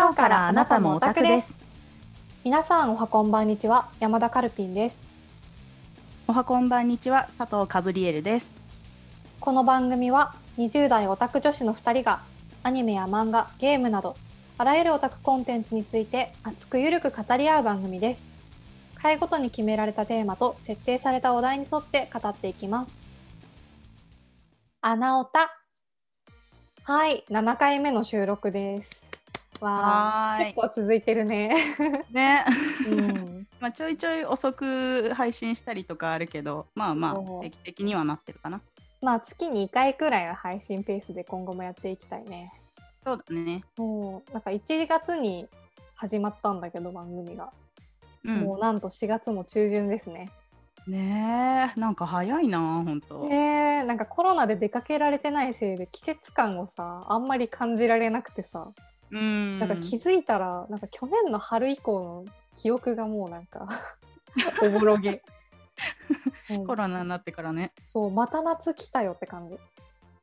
今日からあなたもオタクです。皆さんおはこんばんにちは。山田カルピンです。おはこんばんにちは。佐藤カブリエルです。この番組は20代オタク女子の2人がアニメや漫画ゲームなどあらゆるオタクコンテンツについて熱くゆるく語り合う番組です。回ごとに決められたテーマと設定されたお題に沿って語っていきます。穴オタ。はい。7回目の収録ですわあ結構続いてるね。ね、うん、まあちょいちょい遅く配信したりとかあるけどまあまあ定期的にはなってるかな。まあ月に2回くらいは配信ペースで今後もやっていきたいね。そうだね。もう。なんか1月に始まったんだけど番組が、うん、もうなんと4月も中旬ですね。ねえ。なんか早いな本当ねえ。なんかコロナで出かけられてないせいで季節感をさあんまり感じられなくてさうん。なんか気づいたらなんか去年の春以降の記憶がもうなんか おぼろげ、コロナになってからね。そうまた夏来たよって感じ。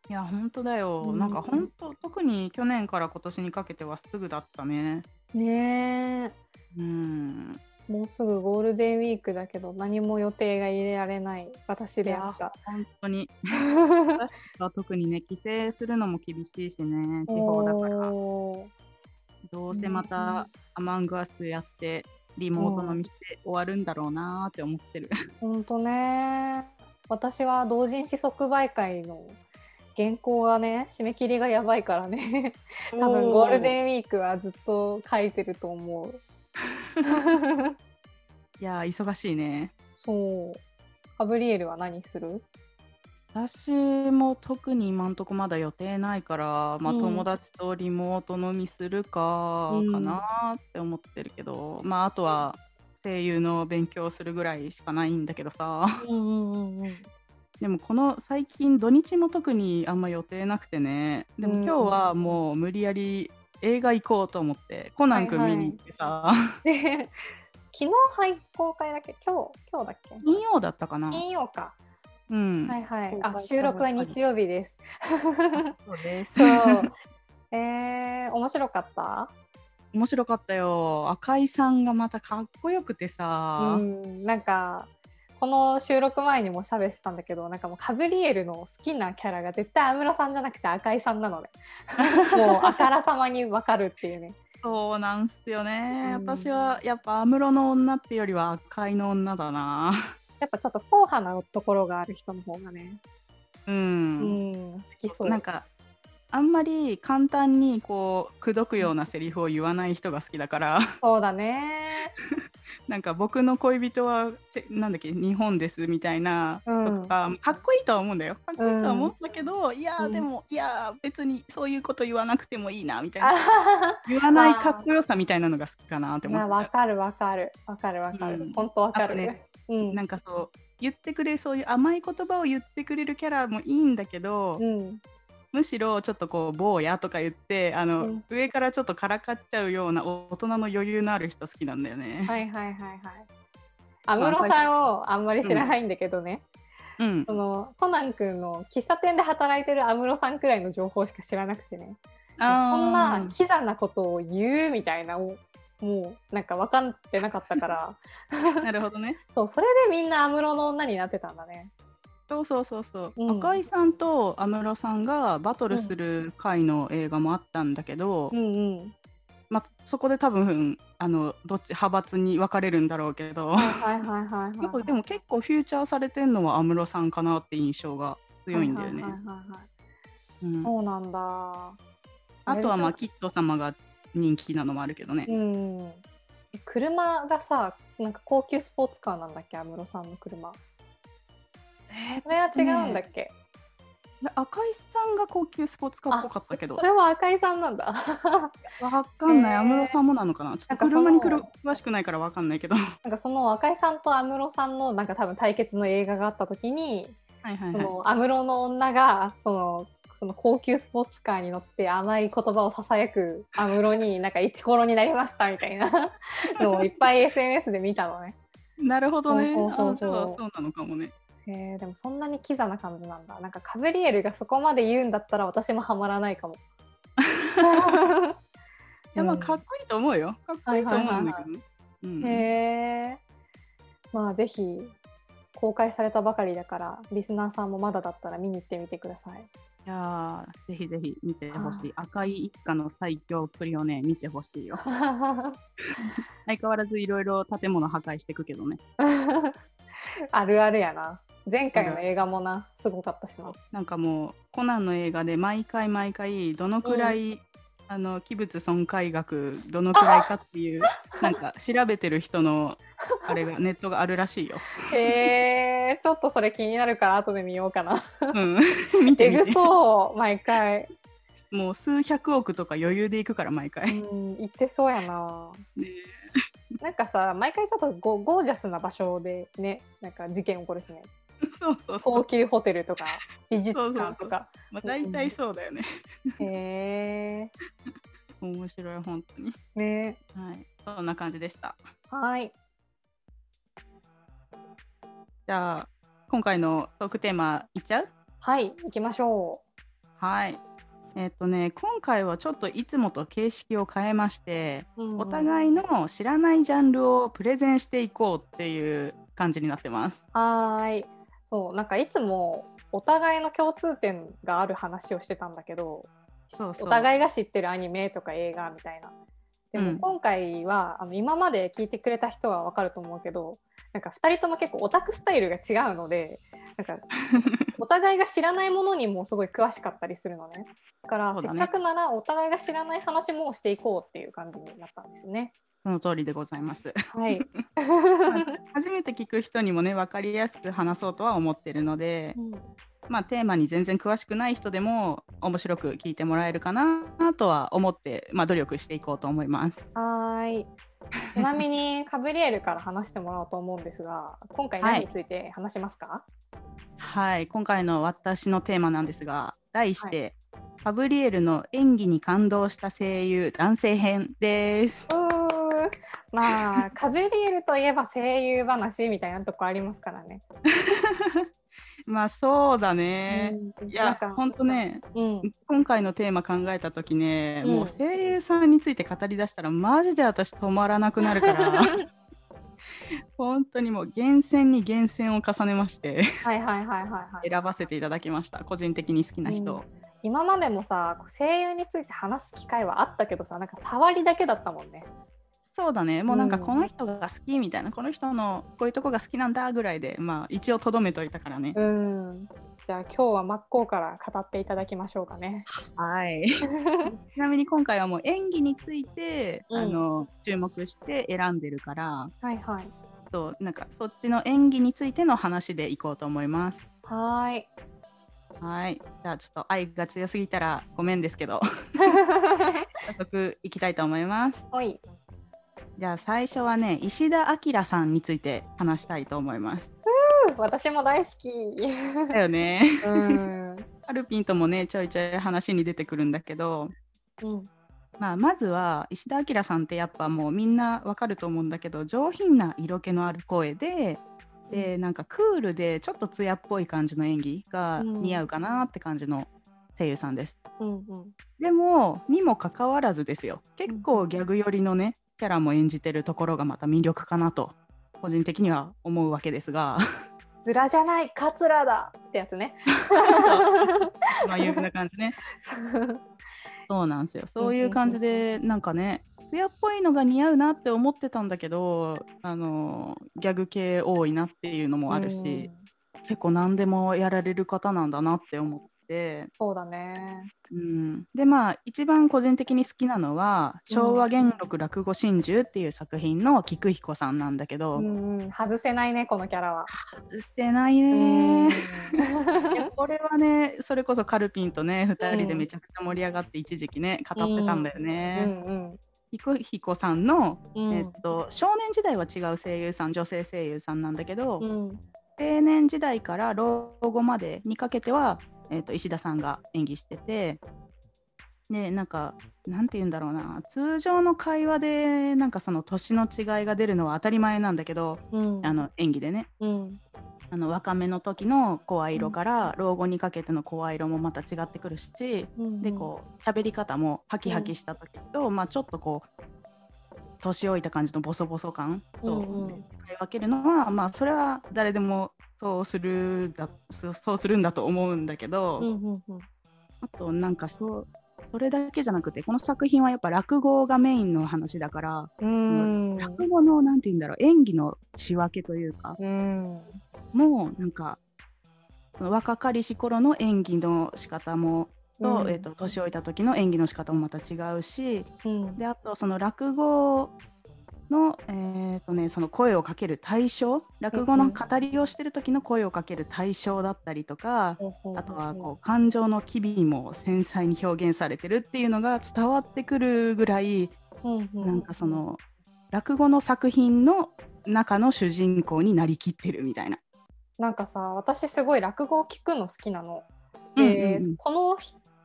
いや本当だよ、うん、なんか本当特に去年から今年にかけてはすぐだったね。ねえ。うん。もうすぐゴールデンウィークだけど何も予定が入れられない私であった。本当に。特にね帰省するのも厳しいしね地方だからどうせまたアマングアスやってリモートの店終わるんだろうなって思ってる。本当ね私は同人誌即売会の原稿がね締め切りがやばいからね多分ゴールデンウィークはずっと書いてると思う。いや忙しいね。そう。ガブリエルは何する？私も特に今んとこまだ予定ないから、まあ、友達とリモート飲みするかかなって思ってるけど、まああとは声優の勉強するぐらいしかないんだけどさ、うんうんうんでもこの最近土日も特にあんま予定なくてね。でも今日はもう無理やり映画行こうと思ってコナン君見に行ってさ、昨日配公開だっけ？今日今日だっけ？金曜だったかな。金曜かうん、はいはい。あ、収録は日曜日です。そうです。そう。えー、面白かった？面白かったよ。赤井さんがまたかっこよくてさ。うん、なんか、この収録前にも喋ってたんだけど、なんかもうカブリエルの好きなキャラが絶対安室さんじゃなくて赤井さんなのね。もうあからさまにわかるっていうね。そうなんすよね、うん、私はやっぱ安室の女っていうよりは赤井の女だな。やっぱちょっと硬派なところがある人の方がね、うん、うん、好きそう。なんかあんまり簡単にこう口説くようなセリフを言わない人が好きだから。そうだね。なんか僕の恋人はなんだっけ日本ですみたいな、うん、とかかっこいいとは思うんだよ。かっこいいとは思うんだけど、うん、いやでも、いや別にそういうこと言わなくてもいいなみたいな。言わないかっこよさみたいなのが好きかなって思って。わかるわかる。わかるわかる、うん、本当わかる。ねうん、なんかそう言ってくれるそういう甘い言葉を言ってくれるキャラもいいんだけど、うん、むしろちょっとこう坊やとか言ってあの、うん、上からちょっとからかっちゃうような大人の余裕のある人好きなんだよね。はいはいはいはい。安室さんをあんまり知らないんだけどね。うん、そのコナン君の喫茶店で働いてる安室さんくらいの情報しか知らなくてねこんなキザなことを言うみたいなもうなんか分かってなかったから。なるほどね。そうそれでみんな安室の女になってたんだね。そうそうそうそう、うん、赤井さんと安室さんがバトルする回の映画もあったんだけど、うんうん、まあ、そこで多分あのどっち派閥に分かれるんだろうけどでも結構フューチャーされてるのは安室さんかなって印象が強いんだよね。そうなんだ。あとはまあ。キッド様が人気なのもあるけどね。うん、車がさなんか高級スポーツカーなんだっけ安室さんの車。えー、それは違うんだっけ、ね、赤井さんが高級スポーツカーっぽかったけど。それは赤井さんなんだ。わかんない。安室さんもなのかな？ちょっと車に詳しくないからわかんないけど。なんかその赤井さんと安室さんのなんか多分対決の映画があった時にはいはいはい、その安室の女がそのその高級スポーツカーに乗って甘い言葉をささやく安室になんかイチコロになりましたみたいな のをいっぱい SNS で見たのね。なるほどね。そうそうそうそうなのかもね。えー、でもそんなにキザな感じなんだ。なんかカブリエルがそこまで言うんだったら私もハマらないかも。やまあかっこいいと思うよ。かっこいいと思うんだけどね。へえ。まあぜひ公開されたばかりだからリスナーさんもまだだったら見に行ってみてください。いやぜひぜひ見てほしい。赤い一家の最強っぷりをね、見てほしいよ。相変わらずいろいろ建物破壊していくけどね。あるあるやな。前回の映画もな、すごかったしな。なんかもう、コナンの映画で毎回毎回、どのくらいあの器物損壊額どのくらいかっていうなんか調べてる人のあれがネットがあるらしいよ。へえちょっとそれ気になるから後で見ようかな。うん、見てみて。そう毎回。もう数百億とか余裕でいくから毎回。うん、行ってそうやな。ねなんかさ毎回ちょっとゴゴージャスな場所でねなんか事件起こるしね。そうそう高級ホテルとか 美術館とか。まあ大体そうだよね。へえ。面白い本当に。ね。はい。そんな感じでした。はい。じゃあ今回のトークテーマいっちゃう？はい行きましょう。はい。えっ、とね今回はちょっといつもと形式を変えまして、うん、お互いの知らないジャンルをプレゼンしていこうっていう感じになってます。はい。そうなんかいつもお互いの共通点がある話をしてたんだけどそうお互いが知ってるアニメとか映画みたいな。でも今回は、うん、あの今まで聞いてくれた人は分かると思うけどなんか2人とも結構オタクスタイルが違うのでなんか お互いが知らないものにもすごい詳しかったりするのねだから、ね、せっかくならお互いが知らない話もしていこうっていう感じになったんですね。その通りでございます。はい。初めて聞く人にもね分かりやすく話そうとは思ってるので、うん、まあテーマに全然詳しくない人でも面白く聞いてもらえるかなとは思ってまあ努力していこうと思います。はい。ちなみに カブリエルから話してもらおうと思うんですが、今回何について話しますか？はい、はい、今回の私のテーマなんですが、題して、はい、カブリエルの演技に感動した声優男性編です。まあカブリエルといえば声優話みたいなとこありますからね。まあそうだね。うん、いや本当ね、うん、今回のテーマ考えた時ね、うん、もう声優さんについて語りだしたらマジで私止まらなくなるから。本当にもう厳選に厳選を重ねまして。はいはいはいはい、はい、選ばせていただきました。個人的に好きな人、今までもさ声優について話す機会はあったけどさなんか触りだけだったもんねそうだね。もうなんかこの人が好きみたいな、うん、この人のこういうとこが好きなんだぐらいでまあ一応とどめといたからね。うん。じゃあ今日は真っ向から語っていただきましょうかね。はい。ちなみに今回はもう演技について、うん、あの注目して選んでるからはいはい。そうなんかそっちの演技についての話でいこうと思います。はい。はい。じゃあちょっと愛が強すぎたらごめんですけど。早速いきたいと思います。はいじゃあ最初はね石田明さんについて話したいと思います。私も大好き。だよね。うん。アルピンともねちょいちょい話に出てくるんだけど、うん、まあまずは石田明さんってやっぱもうみんなわかると思うんだけど上品な色気のある声で。でなんかクールでちょっと艶っぽい感じの演技が似合うかなって感じの声優さんです。うんうん、でもにもかかわらずですよ結構ギャグ寄りのねキャラも演じてるところがまた魅力かなと個人的には思うわけですが。ズラじゃないカツラだってやつね。まあいうふうな感じね。そうなんですよ。そういう感じでなんかね艶っぽいのが似合うなって思ってたんだけどあのギャグ系多いなっていうのもあるし、結構何でもやられる方なんだなって思って。そうだね、うん、でまあ一番個人的に好きなのは「昭和元禄落語真珠」っていう作品の菊彦さんなんだけど、うん、外せないねこのキャラは。外せないね。これはねそれこそカルピンとね2人でめちゃくちゃ盛り上がって一時期ね語ってたんだよね、うんうんうん彦彦さんの、うん、えっと、少年時代は違う声優さん女性声優さんなんだけど、うん、青年時代から老後までにかけてはえーと、石田さんが演技しててでなんかなんて言うんだろうな通常の会話でなんかその年の違いが出るのは当たり前なんだけど、うん、あの演技でね、うん、あの若めの時の声色から老後にかけての声色もまた違ってくるし、うんうん、でこう喋り方もハキハキした時と、うん、まあ、ちょっとこう年老いた感じのボソボソ感と使い分けるのは、まあそれは誰でもそうするだそうするんだと思うんだけど、うんうんうん、あとなんかそうそれだけじゃなくてこの作品はやっぱ落語がメインの話だから落語のなんて言うんだろう演技の仕分けというかもうなんか若かりし頃の演技の仕方もと、うん、えーと、年老いた時の演技の仕方もまた違うし、うん、であとその落語の,、えーとね、その声をかける対象落語の語りをしてる時の声をかける対象だったりとか、うん、あとはこう感情の機微も繊細に表現されてるっていうのが伝わってくるぐらい、うなんかその落語の作品の中の主人公になりきってるみたいな。なんかさ私すごい落語を聞くの好きなの。で、この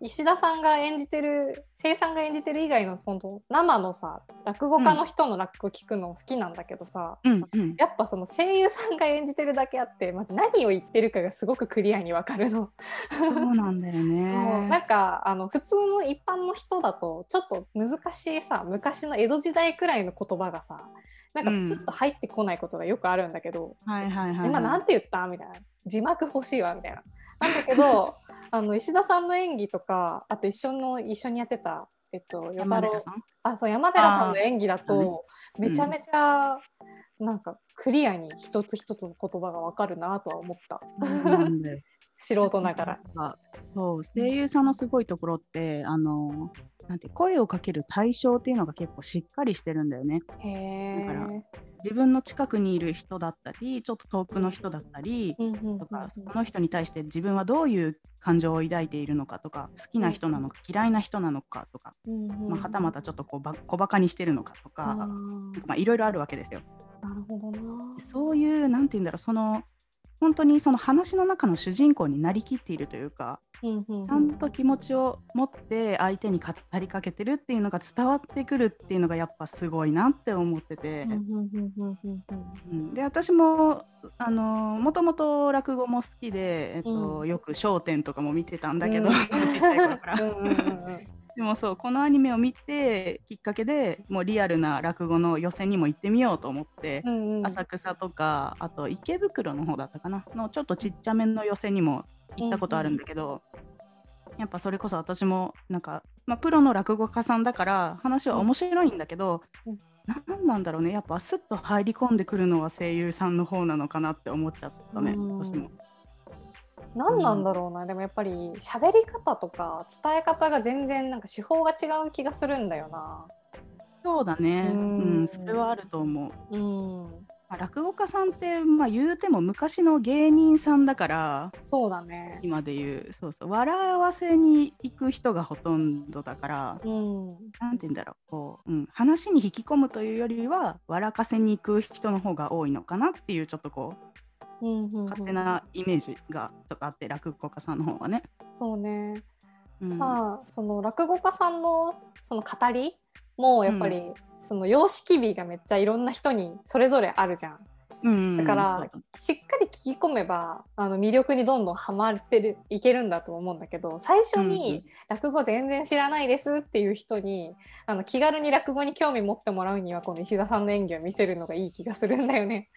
石田さんが演じてる声さんが演じてる以外の本当生のさ落語家の人の落語聞くの好きなんだけどさ、うんうん、やっぱその声優さんが演じてるだけあってまず何を言ってるかがすごくクリアにわかるの。そうなんだよね。なんかあの普通の一般の人だとちょっと難しいさ昔の江戸時代くらいの言葉がさなんかプスッと入ってこないことがよくあるんだけど、はいはいはい、今なんて言った？みたいな。字幕欲しいわみたいな。なんだけど あの石田さんの演技とかあと一緒の一緒にやってた、えっと、山寺さん？あそう山寺さんの演技だとめちゃめちゃ、なんかクリアに一つ一つの言葉がわかるなとは思った。素人ながら。そう声優さんのすごいところってあのなんて声をかける対象っていうのが結構しっかりしてるんだよね。へだから自分の近くにいる人だったりちょっと遠くの人だったり、とかその人に対して自分はどういう感情を抱いているのかとか好きな人なのか、嫌いな人なのかとか、まあ、はたまたちょっとこうば小バカにしてるのかとかまあいろいろあるわけですよ。なるほどなそういうなんて言うんだろうその本当にその話の中の主人公になりきっているというか、うんうんうん、ちゃんと気持ちを持って相手に語りかけてるっていうのが伝わってくるっていうのがやっぱすごいなって思ってて、で私もあのもともと落語も好きで、えっと、うん、よく『笑点』とかも見てたんだけど、うん、ちっちゃい頃から。でもそうこのアニメを見てきっかけでもうリアルな落語の予選にも行ってみようと思って、うんうん、浅草とかあと池袋の方だったかなのちょっとちっちゃめの予選にも行ったことあるんだけど、うんうん、やっぱそれこそ私もなんか、まあ、プロの落語家さんだから話は面白いんだけど、うん、何なんだろうねやっぱスッと入り込んでくるのは声優さんの方なのかなって思っちゃったね、うん、私も。何なんだろうな、うん、でもやっぱり喋り方とか伝え方が全然なんか手法が違う気がするんだよな。そうだね、うん、うん、それはあると思う。うん。まあ、落語家さんって、まあ、言うても昔の芸人さんだからそうだね。今で言う。そうそう。笑わせに行く人がほとんどだから、うん、なんて言うんだろう。こう、うん、話に引き込むというよりは笑かせに行く人の方が多いのかなっていうちょっとこう勝手なイメージがちょっとあって落語家さんの方はね。そうね、うん、まあその落語家さんのその語りもやっぱり、うん、その様式美がめっちゃいろんな人にそれぞれあるじゃん。うん、だからしっかり聞き込めばあの魅力にどんどんはまってるいけるんだと思うんだけど最初に落語全然知らないですっていう人にあの気軽に落語に興味持ってもらうにはこの石田さんの演技を見せるのがいい気がするんだよね。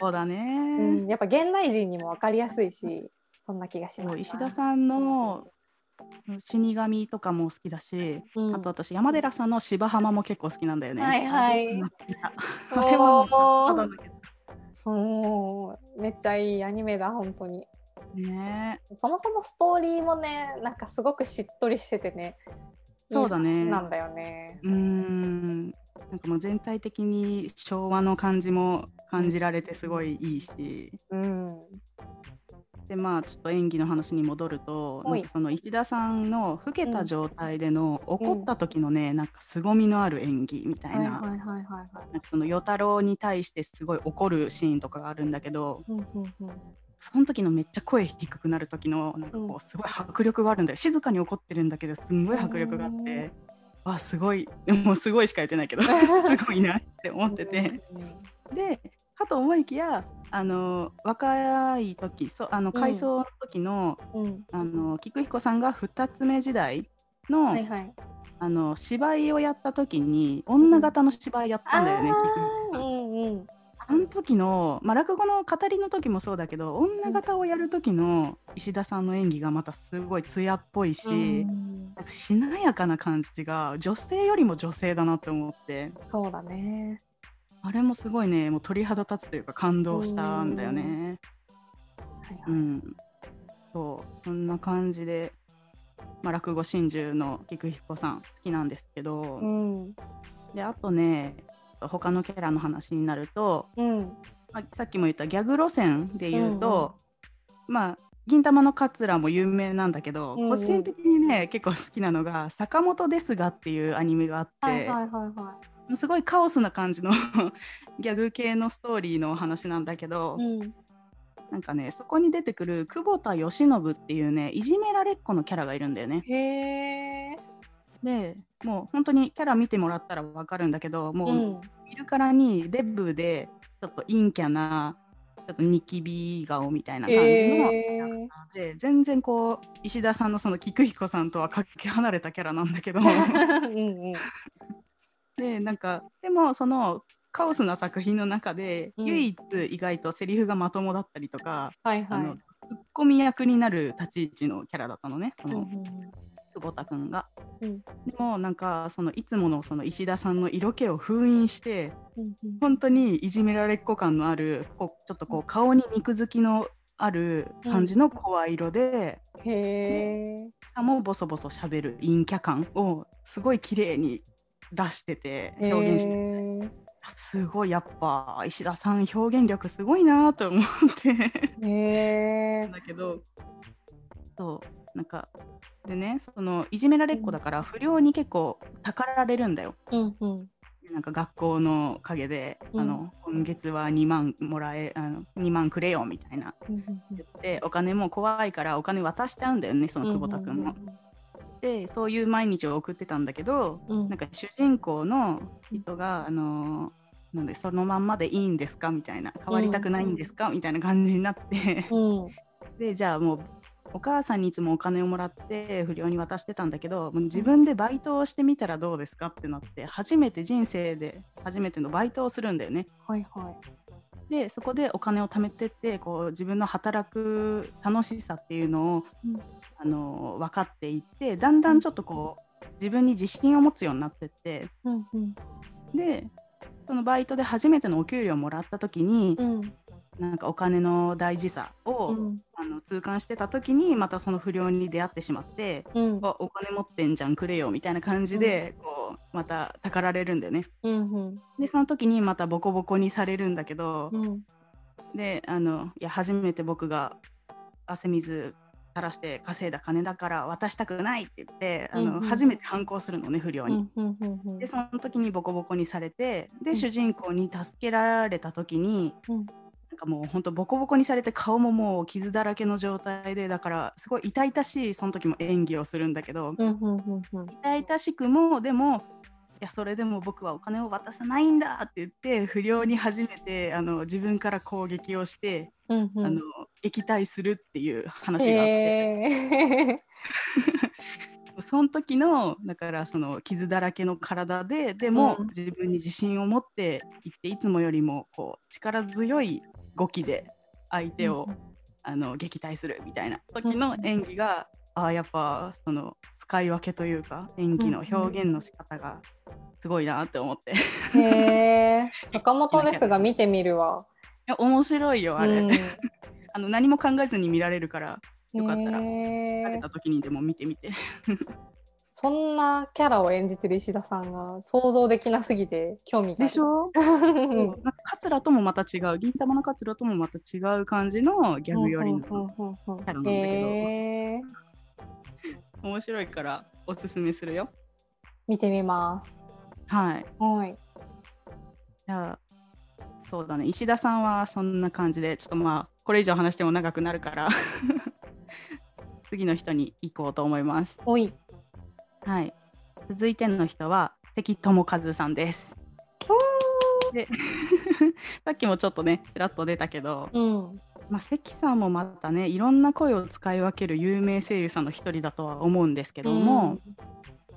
そうだね、うん、やっぱ現代人にも分かりやすいしそんな気がします石田さんの死神とかも好きだし、うん、あと私山寺さんの芝浜も結構好きなんだよね。はいはい。あれもめっちゃいいアニメだ本当に。ねそもそもストーリーもねなんかすごくしっとりしててねそうだねなんだよね。うんなんかもう全体的に昭和の感じも感じられてすごいいいし、うん、でまあちょっと演技の話に戻るとなんかその石田さんの老けた状態での、うん、怒った時のねなんか凄みのある演技みたいなその与太郎に対してすごい怒るシーンとかがあるんだけど、うんうんうん、その時のめっちゃ声低くなる時のなんかこうすごい迫力があるんだよ静かに怒ってるんだけどすんごい迫力があって。あすごい。もうすごいしか言ってないけど。すごいなって思ってて。でかと思いきやあの若い時そあの回想の時の,、うん、あの菊彦さんが2つ目時代の、はいはい、あの芝居をやった時に女形の芝居やったんだよね、菊彦さん。うんうんあの時の、まあ、落語の語りの時もそうだけど女形をやる時の石田さんの演技がまたすごい艶っぽいし、うん、なんかしなやかな感じが女性よりも女性だなって思って。そうだね。あれもすごいねもう鳥肌立つというか感動したんだよね。うん、そうそんな感じで、まあ、落語真珠の菊彦さん好きなんですけど、うん、であとね他のキャラの話になると、うん、まあ、さっきも言ったギャグ路線で言うと、うんうん、まあ銀玉の桂も有名なんだけど、うんうん、個人的にね結構好きなのが「坂本ですが」っていうアニメがあって、はいはいはいはい、すごいカオスな感じの ギャグ系のストーリーの話なんだけど、うん、なんかねそこに出てくる久保田義信っていうねいじめられっ子のキャラがいるんだよね。へーでもう本当にキャラ見てもらったら分かるんだけどもう見るからにデブでちょっと陰キャなちょっとニキビ顔みたいな感じのキャラクターで、えー、全然こう石田さんのその菊彦さんとはかけ離れたキャラなんだけど。うん、でなんかでもそのカオスな作品の中で、唯一意外とセリフがまともだったりとか、はいはい、あのツッコミ役になる立ち位置のキャラだったのね。その、久保田君が、うん、でもなんかそのいつものその石田さんの色気を封印して、うん、本当にいじめられっ子感のあるこうちょっとこう顔に肉付きのある感じの声色で、うん、へしかもボソボソしゃべる陰キャ感をすごい綺麗に出してて表現してて。すごいやっぱ石田さん表現力すごいなと思って。へだけどそうなんかでねそのいじめられっ子だから不良に結構たかられるんだよ。うんうん、なんか学校の陰で、うん、あの今月は2万もらえあの2万くれよみたいな、言ってお金も怖いからお金渡しちゃうんだよねその久保田君も。でそういう毎日を送ってたんだけど、うん、なんか主人公の人が、あのー、なんでそのまんまでいいんですかみたいな。変わりたくないんですか、みたいな感じになって。でじゃあもうお母さんにいつもお金をもらって不良に渡してたんだけど自分でバイトをしてみたらどうですかってなって初めて人生で初めてのバイトをするんだよね。はいはい、でそこでお金を貯めてってこう自分の働く楽しさっていうのを、うん、あの分かっていってだんだんちょっとこう自分に自信を持つようになってって、うんうん、でそのバイトで初めてのお給料をもらった時に、うん、なんかお金の大事さを、うん、あの痛感してた時にまたその不良に出会ってしまって、うん、お金持ってんじゃんくれよみたいな感じで、うん、こうまたたかられるんだよね。うんうん、でその時にまたボコボコにされるんだけど、であのいや初めて僕が汗水垂らして稼いだ金だから渡したくないって言ってあの、うんうん、初めて反抗するのね不良に。でその時にボコボコにされてで、主人公に助けられた時に、なんかもう本当ボコボコにされて顔ももう傷だらけの状態でだからすごい痛々しいその時も演技をするんだけど、痛々しくもでもいやそれでも僕はお金を渡さないんだって言って不良に初めてあの自分から攻撃をして、うんうん、あの撃退するっていう話があって。その時のだからその傷だらけの体ででも自分に自信を持っていっていつもよりもこう力強い語気で相手を、うん、あの撃退するみたいな時の演技が、うん、あやっぱその使い分けというか演技の表現の仕方がすごいなって思って。へえ坂本ですが 見てみるわ。いや面白いよあれ。うん、あの何も考えずに見られるからよかったら食べた時にでも見てみて。そんなキャラを演じてる石田さんが想像できなすぎて興味がでしょ？桂ともまた違う銀玉の桂ともまた違う感じのギャグ寄りのキャラなんだけど。面白いからおすすめするよ。見てみます。はい。はい。じゃあそうだね。石田さんはそんな感じでちょっとまあこれ以上話しても長くなるから。次の人に行こうと思います。おいはい。続いての人は関智和さんです。さっきもちょっとねちらっと出たけど、うん、まあ、関さんもまたねいろんな声を使い分ける有名声優さんの一人だとは思うんですけども、うん、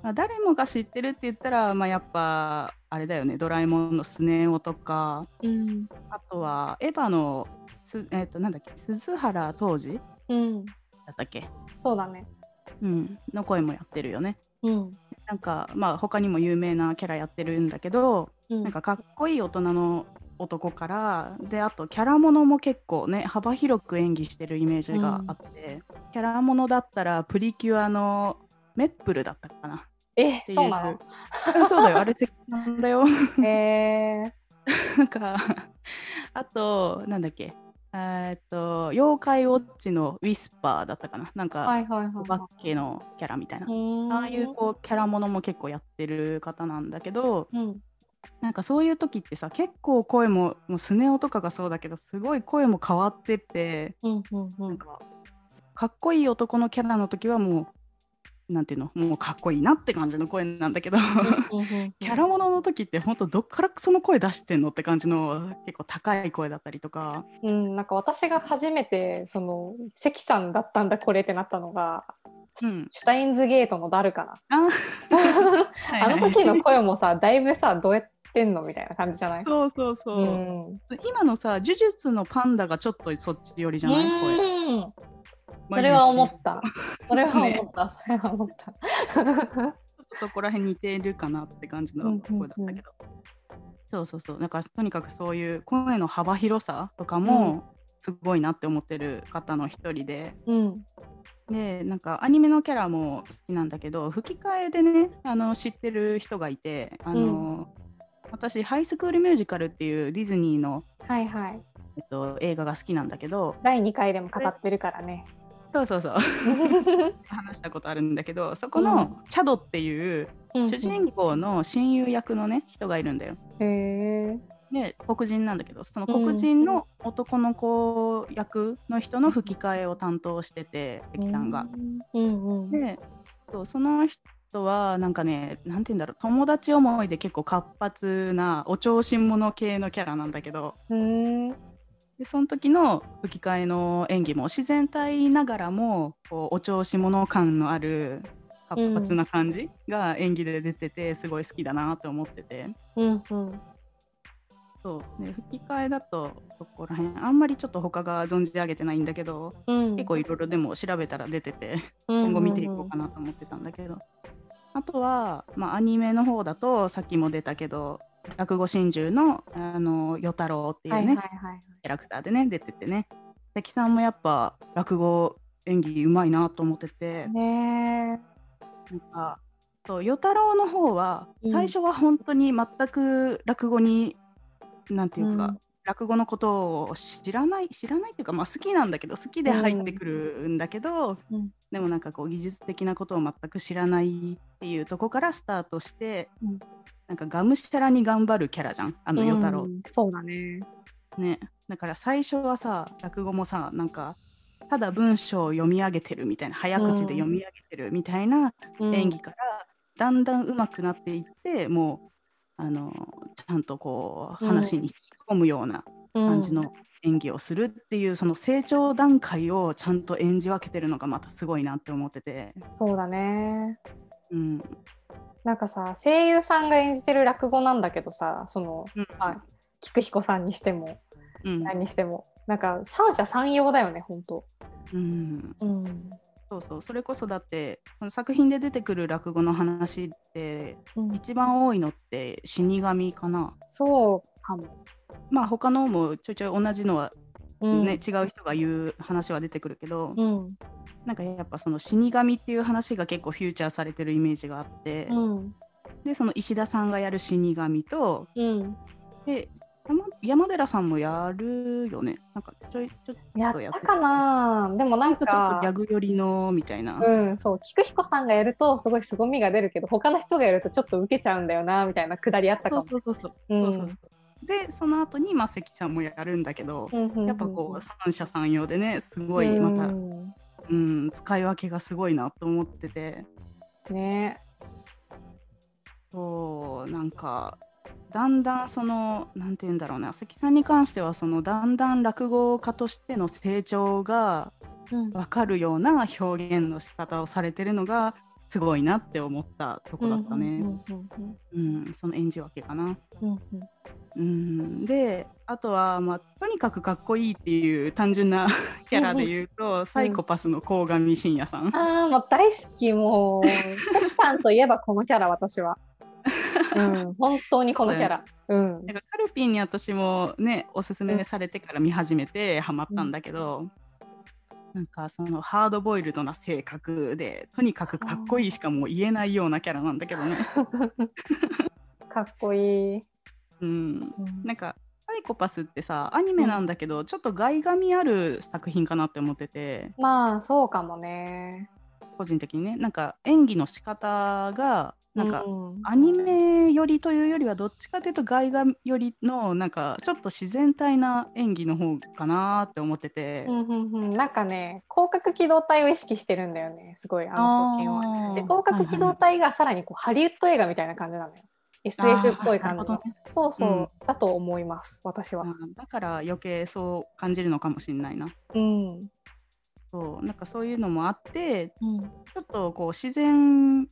まあ、誰もが知ってるって言ったら、まあ、やっぱあれだよね「ドラえもん」のスネ夫とか、うん、あとはエヴァのす、えー、となんだっけ鈴原当時、うん、だったっけ？そうだね、うん、の声もやってるよね。うん、なんかまあ他にも有名なキャラやってるんだけど、うん、なんかかっこいい大人の男からであとキャラものも結構ね幅広く演技してるイメージがあって、うん、キャラものだったらプリキュアのメップルだったかな。えそうなの？そうだよ。あれ関なんだよ。へえ なんかあとなんだっけ？えっと妖怪ウォッチのウィスパーだったかな。なんか、はいはいはい、お化けのキャラみたいな。ああいうこうキャラものも結構やってる方なんだけど、うん、なんかそういう時ってさ結構声ももうスネ夫とかがそうだけどすごい声も変わってって、うんうんうん、なんかかっこいい男のキャラの時はもうなんていうの？もうかっこいいなって感じの声なんだけど。キャラものの時って本当どっからその声出してんのって感じの結構高い声だったりとか、うん、なんか私が初めてその関さんだったんだこれってなったのが、うん、シュタインズゲートのダルかな。あ あの時の声もさだいぶさどうやってんのみたいな感じじゃない？そうそうそう、うん、今のさ呪術のパンダがちょっとそっち寄りじゃない？声 それは思った。それは思った。それは思った。そこら辺似てるかなって感じの声だったけど。そうそうそう。なんかとにかくそういう声の幅広さとかもすごいなって思ってる方の一人で。うん、でなんかアニメのキャラも好きなんだけど吹き替えでねあの知ってる人がいてあの、うん、私ハイスクールミュージカルっていうディズニーの、はいはいえっと、映画が好きなんだけど。第2回でも語ってるからね。そうそうそう。話したことあるんだけどそこのチャドっていう主人公の親友役のね人がいるんだよ。へで黒人なんだけどその黒人の男の子役の人の吹き替えを担当してて関さんが。うん。うん、でそうその人はなんかね何て言うんだろう友達思いで結構活発なお調子者系のキャラなんだけど。でその時の吹き替えの演技も自然体ながらもこうお調子者感のある活発な感じが演技で出ててすごい好きだなと思ってて、うんうん、そう。で吹き替えだとそこら辺あんまりちょっと他が存じ上げてないんだけど、うん、結構いろいろでも調べたら出てて、今後見ていこうかなと思ってたんだけど、あとは、まあ、アニメの方だとさっきも出たけど落語真珠のあの与太郎っていうね、はいはいはい、キャラクターでね出ててね。関さんもやっぱ落語演技うまいなと思ってて。ねなんかそう与太郎の方は最初は本当に全く落語に、うん、なんていうか、うん、落語のことを知らない知らないっていうか、まあ、好きなんだけど好きで入ってくるんだけど、うん、でもなんかこう技術的なことを全く知らないっていうとこからスタートして、うん、なんかがむしゃらに頑張るキャラじゃんあの与太郎、うん、そうだね。ね。だから最初はさ落語もさなんかただ文章を読み上げてるみたいな早口で読み上げてるみたいな演技から、だんだん上手くなっていってもうあのちゃんとこう話に引き込むような感じの演技をするっていう、その成長段階をちゃんと演じ分けてるのがまたすごいなって思ってて。そうだね。うんなんかさ声優さんが演じてる落語なんだけどさその、うん、あ菊彦さんにしても、うん、何にしても。なんか三者三様だよね本当うん、うん、そうそう。それこそだってその作品で出てくる落語の話って、うん、一番多いのって死神かな。そうかも。まあ他のもちょいちょい同じのはね、うん、違う人が言う話は出てくるけど、うん、なんかやっぱその死神っていう話が結構フューチャーされてるイメージがあって、うん、でその石田さんがやる死神と、うん、で山山寺さんもやるよね？なんかちょいちょっとやったかな。でもなんかギャグ寄りのみたいな。うんそう。菊彦さんがやるとすごい凄みが出るけど他の人がやるとちょっと受けちゃうんだよなみたいなくだりあったかも。そうそうそうそう,、うん、そうそうそうでその後にまあ関さんもやるんだけど、やっぱこう三者三様でねすごいまた、うんうん、使い分けがすごいなと思ってて。ねそうなんかだんだんその何て言うんだろうな関さんに関してはそのだんだん落語家としての成長が分かるような表現の仕方をされてるのがすごいなって思ったとこだったね。うん、その演じ分けかな。うん、うん、であとは、まあ、とにかくかっこいいっていう単純な キャラで言うと、サイコパスの鴻上信也さん。ああもう大好きもう関さんといえばこのキャラ私は。うん、本当にこのキャラ。うん、なんかカルピンに私もねおすすめされてから見始めてハマったんだけど、なんかそのハードボイルドな性格でとにかくかっこいいしかもう言えないようなキャラなんだけどね。かっこいい。うん、なんかサイコパスってさアニメなんだけど、うん、ちょっと外髪ある作品かなって思ってて。まあそうかもね。個人的にね。なんか演技の仕方がなんか、アニメ寄りというよりはどっちかというと外画寄りのなんかちょっと自然体な演技の方かなって思ってて、うんうんうん、なんかね広角機動隊を意識してるんだよねすごいあの作品は。で広角機動隊がさらにこう、ハリウッド映画みたいな感じなのよ。SF っぽい感じの、ね、そうそう、うん、だと思います私は、だから余計そう感じるのかもしれないな。うん。そうなんかそういうのもあって、うん、ちょっとこう自然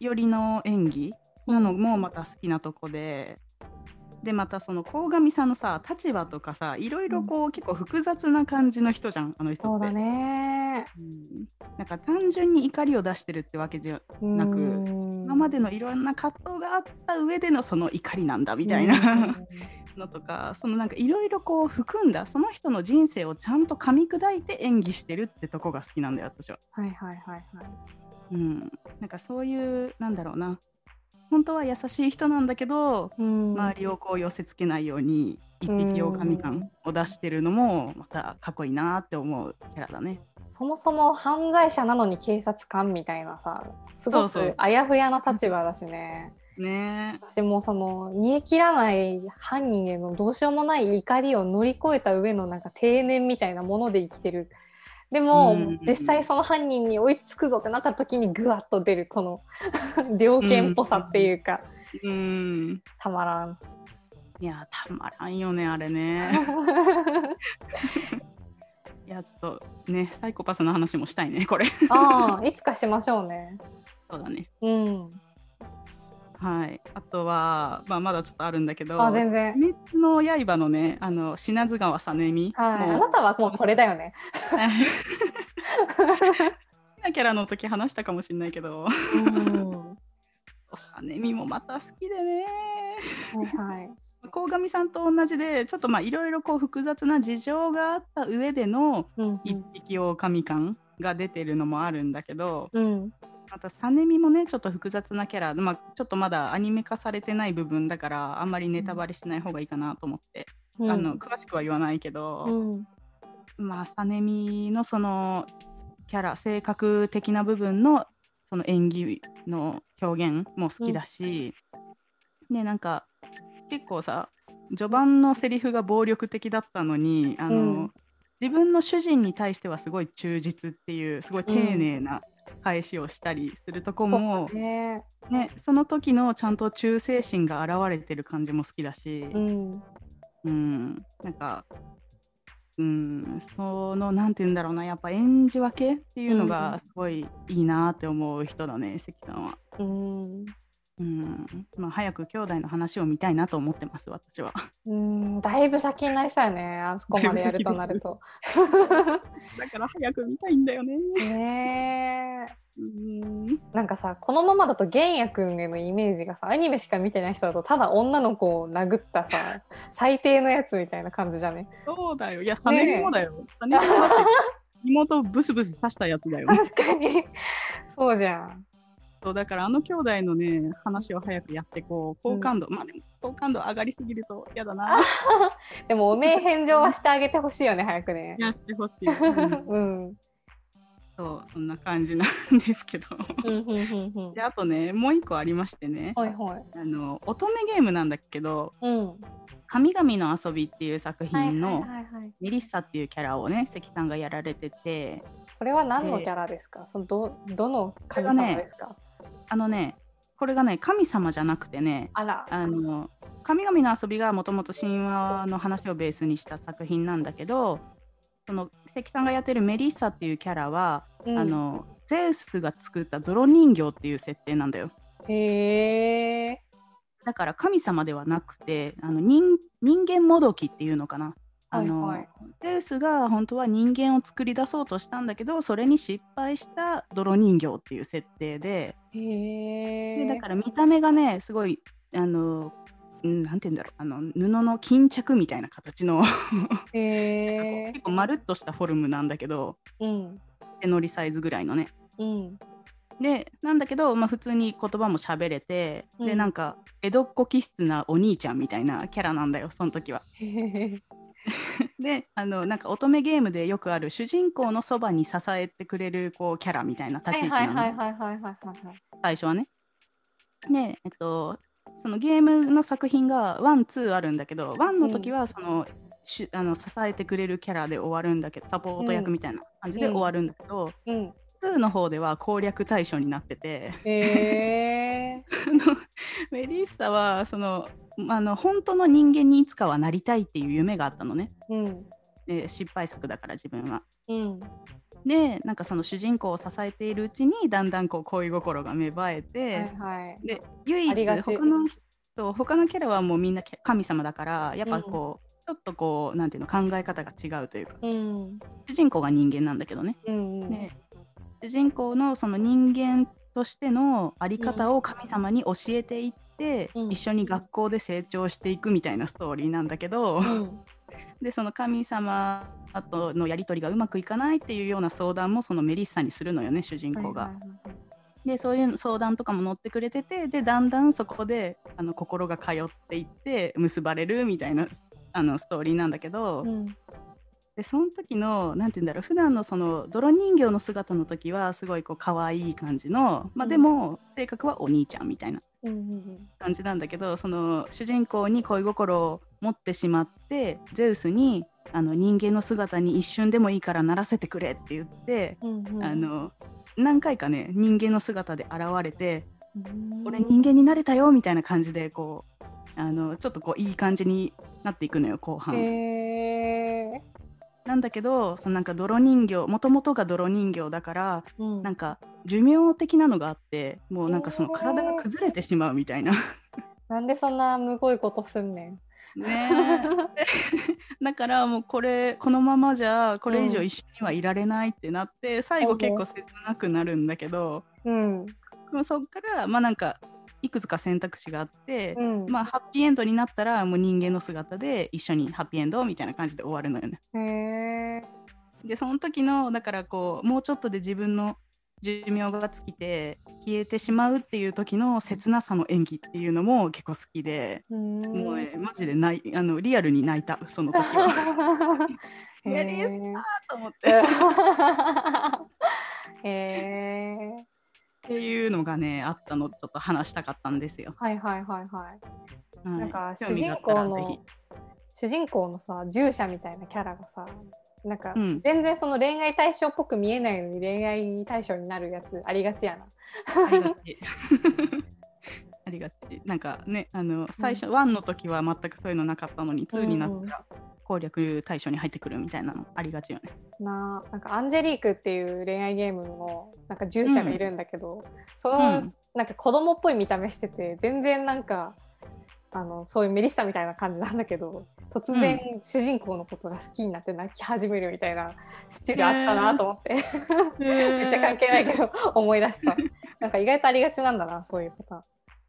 寄りの演技なのもまた好きなとこで、でまたその鴻上さんのさ立場とかさいろいろこう、うん、結構複雑な感じの人じゃんあの人って。そうだね、うん、なんか単純に怒りを出してるってわけじゃなく今までのいろんな葛藤があった上でのその怒りなんだみたいな。のとかそのなんかいろいろこう含んだその人の人生をちゃんと噛み砕いて演技してるってとこが好きなんだよ私は。はいはいはいはい。うん、なんかそういうなんだろうな本当は優しい人なんだけど、うん、周りをこう寄せつけないように一匹狼感を出してるのもまたかっこいいなって思うキャラだね。そもそも犯罪者なのに警察官みたいなさすごくあやふやな立場だしね。ね私もその煮え切らない犯人へのどうしようもない怒りを乗り越えた上のなんか定年みたいなもので生きてるでも、実際その犯人に追いつくぞってなった時にぐわっと出るこの 猟犬っぽさっていうか、うん、たまらん。いやたまらんよねあれね。いやちょっとねサイコパスの話もしたいねこれああいつかしましょうね。そうだね。うん。はい、あとは、まあ、まだちょっとあるんだけどあ全然。鬼滅の刃のねあの品津川さねみ、はい、あなたはもうこれだよね。好きなキャラの時話したかもしれないけど、うん、さねみもまた好きでね。はいはい。鴻上さんと同じでちょっとまあいろいろこう複雑な事情があった上での一匹狼感が出てるのもあるんだけど、うん、またサネミもねちょっと複雑なキャラ、まあ、ちょっとまだアニメ化されてない部分だからあんまりネタバレしない方がいいかなと思って、うん、あの詳しくは言わないけど、うん、まあサネミのそのキャラ性格的な部分のその演技の表現も好きだし、うん、でなんか結構さ序盤のセリフが暴力的だったのにあの、自分の主人に対してはすごい忠実っていうすごい丁寧な返しをしたりするとこも、ね、ね、その時のちゃんと忠誠心が現れてる感じも好きだし、うん、うん、なんか、うん、そのなんて言うんだろうなやっぱ演じ分けっていうのがすごいいいなって思う人だね、関さんは。うんうんまあ、早く兄弟の話を見たいなと思ってます私は。うんだいぶ先になりそうやねあそこまでやるとなると。だから早く見たいんだよね。ねうんなんかさこのままだと玄也君へのイメージがさアニメしか見てない人だとただ女の子を殴ったさ 最低のやつみたいな感じじゃね？そうだよいやサネもだよ。ね、妹ブスブス刺したやつだよ、確かにそうじゃん。そうだからあの兄弟のね話を早くやってこう好感度、うん、まあでも好感度上がりすぎると嫌だな。でもおめえ返上はしてあげてほしいよね早くね。いやしてほしい、うん、そうそんな感じなんですけど。であとねもう一個ありましてね、はいはい、あの乙女ゲームなんだけど、うん。神々の遊びっていう作品のメリッサっていうキャラをね関さんがやられてて。これは何のキャラですか？そのどどの神様ですか、あのねこれがね神様じゃなくてねあの神々の遊びがもともと神話の話をベースにした作品なんだけどその関さんがやってるメリッサっていうキャラは、うん、あのゼウスが作った泥人形っていう設定なんだよ。へえ。だから神様ではなくてあの人人間もどきっていうのかな。あの、はいはい、ゼウスが本当は人間を作り出そうとしたんだけどそれに失敗した泥人形っていう設定で。でだから見た目がねすごいあのなんて言うんだろうあの布の巾着みたいな形の 結構まるっとしたフォルムなんだけど、うん、手乗りサイズぐらいのね。うん、でなんだけど、まあ、普通に言葉も喋れて、うん、でなんか江戸っ子気質なお兄ちゃんみたいなキャラなんだよその時は。であのなんか乙女ゲームでよくある主人公のそばに支えてくれるこうキャラみたいな立ち位置なの。最初はね。で、えっと、そのゲームの作品がワンツーあるんだけどワンの時はその、うんしあの支えてくれるキャラで終わるんだけどサポート役みたいな感じで終わるんだけど、うん、2の方では攻略対象になってて、えー、メリッサはそのあの本当の人間にいつかはなりたいっていう夢があったのね、うん、で失敗作だから自分は。うん。でなんかその主人公を支えているうちにだんだんこう恋心が芽生えて、はいはい、で唯一他の人他のキャラはもうみんな神様だからやっぱこう、ちょっとこうなんていうの考え方が違うというか、うん、主人公が人間なんだけどね、うんうん、で主人公のその人間としての在り方を神様に教えていって、うん、一緒に学校で成長していくみたいなストーリーなんだけど、うん、でその神様とのやり取りがうまくいかないっていうような相談もそのメリッサにするのよね主人公が。はいはいはいでそういう相談とかも乗ってくれててでだんだんそこであの心が通っていって結ばれるみたいなあのストーリーなんだけど、うん、でその時の何て言うんだろう普段のその泥人形の姿の時はすごいこう可愛い感じの、まあ、でも性格はお兄ちゃんみたいな感じなんだけどその主人公に恋心を持ってしまってゼウスにあの人間の姿に一瞬でもいいからならせてくれって言って、うんうん、あの何回かね人間の姿で現れて「俺人間になれたよ」みたいな感じでこうあのちょっとこういい感じになっていくのよ後半。なんだけどそのなんか泥人形もともとが泥人形だから、うん、なんか寿命的なのがあってもうなんかその体が崩れてしまうみたいな。なんでそんなむごいことすんねん。ね だからもうこれこのままじゃこれ以上一緒にはいられないってなって、うん、最後結構切なくなるんだけど、うん、そっからまあなんかいくつか選択肢があって、うん、まあハッピーエンドになったらもう人間の姿で一緒にハッピーエンドみたいな感じで終わるのよね。でその時のだからこうもうちょっとで自分の寿命が尽きて消えてしまうっていう時の切なさの演技っていうのも結構好きでもう、ね、マジでないあのリアルに泣いたその時は。やりーと思って。へーっていうのがねあったのちょっと話したかったんですよ。はいはいはいはい。なんか主人公の主人公のさ従者みたいなキャラがさなんか、全然その恋愛対象っぽく見えないのに恋愛対象になるやつありがちやな。ありがち。ありがち。なんかねあの最初、うん、1の時は全くそういうのなかったのに2になったら、攻略対象に入ってくるみたいなのありがちよね。ななんかアンジェリークっていう恋愛ゲームのなんか従者がいるんだけど、うん、その、うん、なんか子供っぽい見た目してて全然なんかあのそういうメリッサみたいな感じなんだけど突然、主人公のことが好きになって泣き始めるみたいなスチールあったなと思って、めっちゃ関係ないけど思い出したなんか意外とありがちなんだなそういうパターン。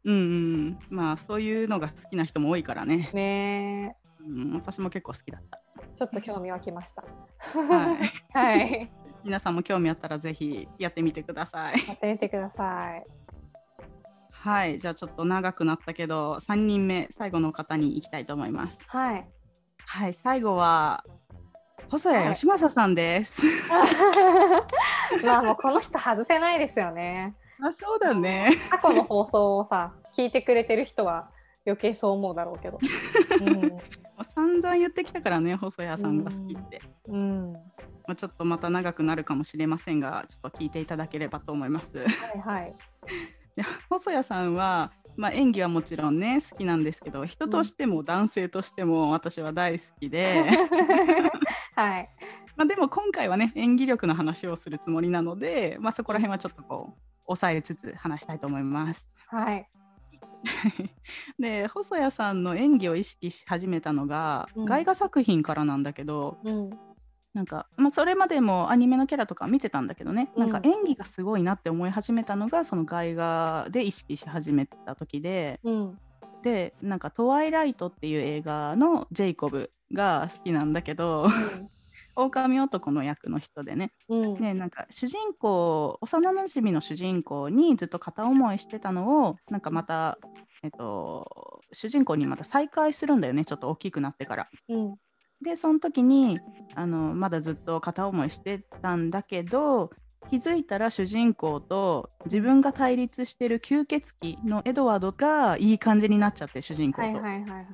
うんうん、まあそういうのが好きな人も多いからね。ねうん、私も結構好きだった。ちょっと興味湧きました。はい。はい。皆さんも興味あったらぜひやってみてください。やってみてください。はい、じゃあちょっと長くなったけど、3人目、最後の方に行きたいと思います。はい。はい、最後は細谷義正さんです。はい、まあもうこの人外せないですよね。あ、そうだね。過去の放送をさ、聞いてくれてる人は余計そう思うだろうけど。うん散々言ってきたからね細谷さんが好きって、うん、まあ、ちょっとまた長くなるかもしれませんがちょっと聞いていただければと思います。はいはい、細谷さんはまあ、演技はもちろんね好きなんですけど人としても男性としても私は大好きで、はい。まあ、でも今回はね演技力の話をするつもりなので、まあ、そこら辺はちょっとこう抑えつつ話したいと思います。はいで細谷さんの演技を意識し始めたのが、うん、画作品からなんだけど、うん、なんか、まあ、それまでもアニメのキャラとか見てたんだけどね、うん、なんか演技がすごいなって思い始めたのがその外画で意識し始めた時で、うん、でなんか「トワイライト」っていう映画のジェイコブが好きなんだけど、うん、狼男の役の人でね,、ねなんか主人公幼なじみの主人公にずっと片思いしてたのをなんかまた、えっと、主人公にまた再会するんだよねちょっと大きくなってから。でその時にあのまだずっと片思いしてたんだけど気づいたら主人公と自分が対立してる吸血鬼のエドワードがいい感じになっちゃって主人公と。はいはいはいはい、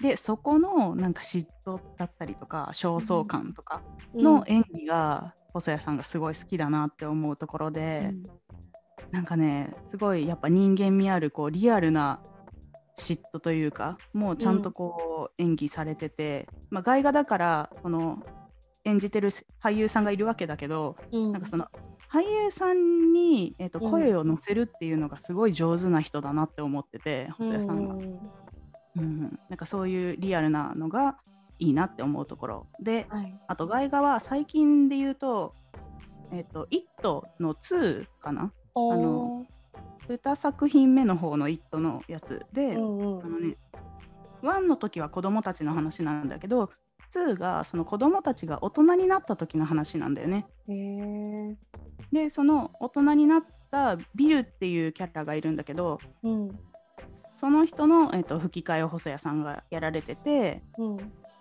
でそこのなんか嫉妬だったりとか焦燥感とかの演技が細谷さんがすごい好きだなって思うところで、うん、なんかねすごいやっぱ人間味あるこうリアルな嫉妬というかもうちゃんとこう演技されてて、うん、まあ、外画だからその演じてる俳優さんがいるわけだけど、うん、なんかその俳優さんに、えーと、声を乗せるっていうのがすごい上手な人だなって思ってて、細谷さんが、うん、うん、なんかそういうリアルなのがいいなって思うところで、はい、あと外画は最近で言うと「えーと、イット!」の2かな？あの2作品目の方の「イット!」のやつで、うんうん、あのね1の時は子供たちの話なんだけど2がその子供たちが大人になった時の話なんだよね。でその大人になったビルっていうキャラがいるんだけど、うん、その人の、えーと、吹き替えを細谷さんがやられてて、うん、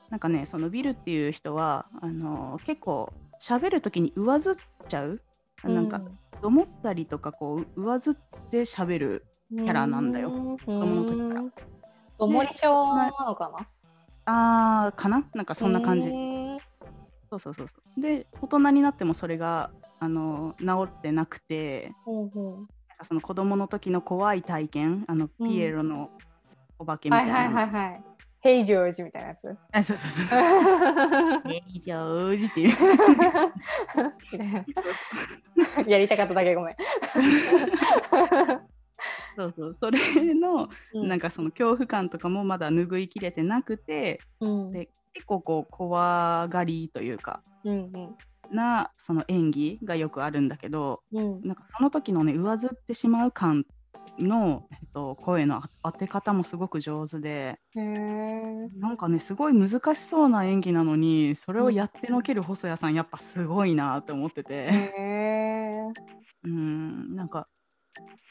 なんかねそのビルっていう人はあのー、結構喋る時に上ずっちゃう、うん、なん。か思ったりとかこう上ずって喋るキャラなんだよ、子供の時か。ら。おもり症なのかな？あーかな？なんかそんな感じ。そうそうそうそう。で大人になってもそれがあの治ってなくて、うんうかその子供の時の怖い体験あの、ピエロのお化けみたいな。はいはいはいはい。ヘイジョージみたいなやつ？あ、そうそうそう。ヘイジョージっていう。やりたかっただけごめん。そうそうそれの、うん、なんかその恐怖感とかもまだ拭いきれてなくて、うん、で結構こう怖がりというか、うんうん、なその演技がよくあるんだけど、うん、なんかその時のね上ずってしまう感の、えっと、声の当て方もすごく上手でなんかねすごい難しそうな演技なのにそれをやってのける細谷さんやっぱすごいなって思ってて。うんなんか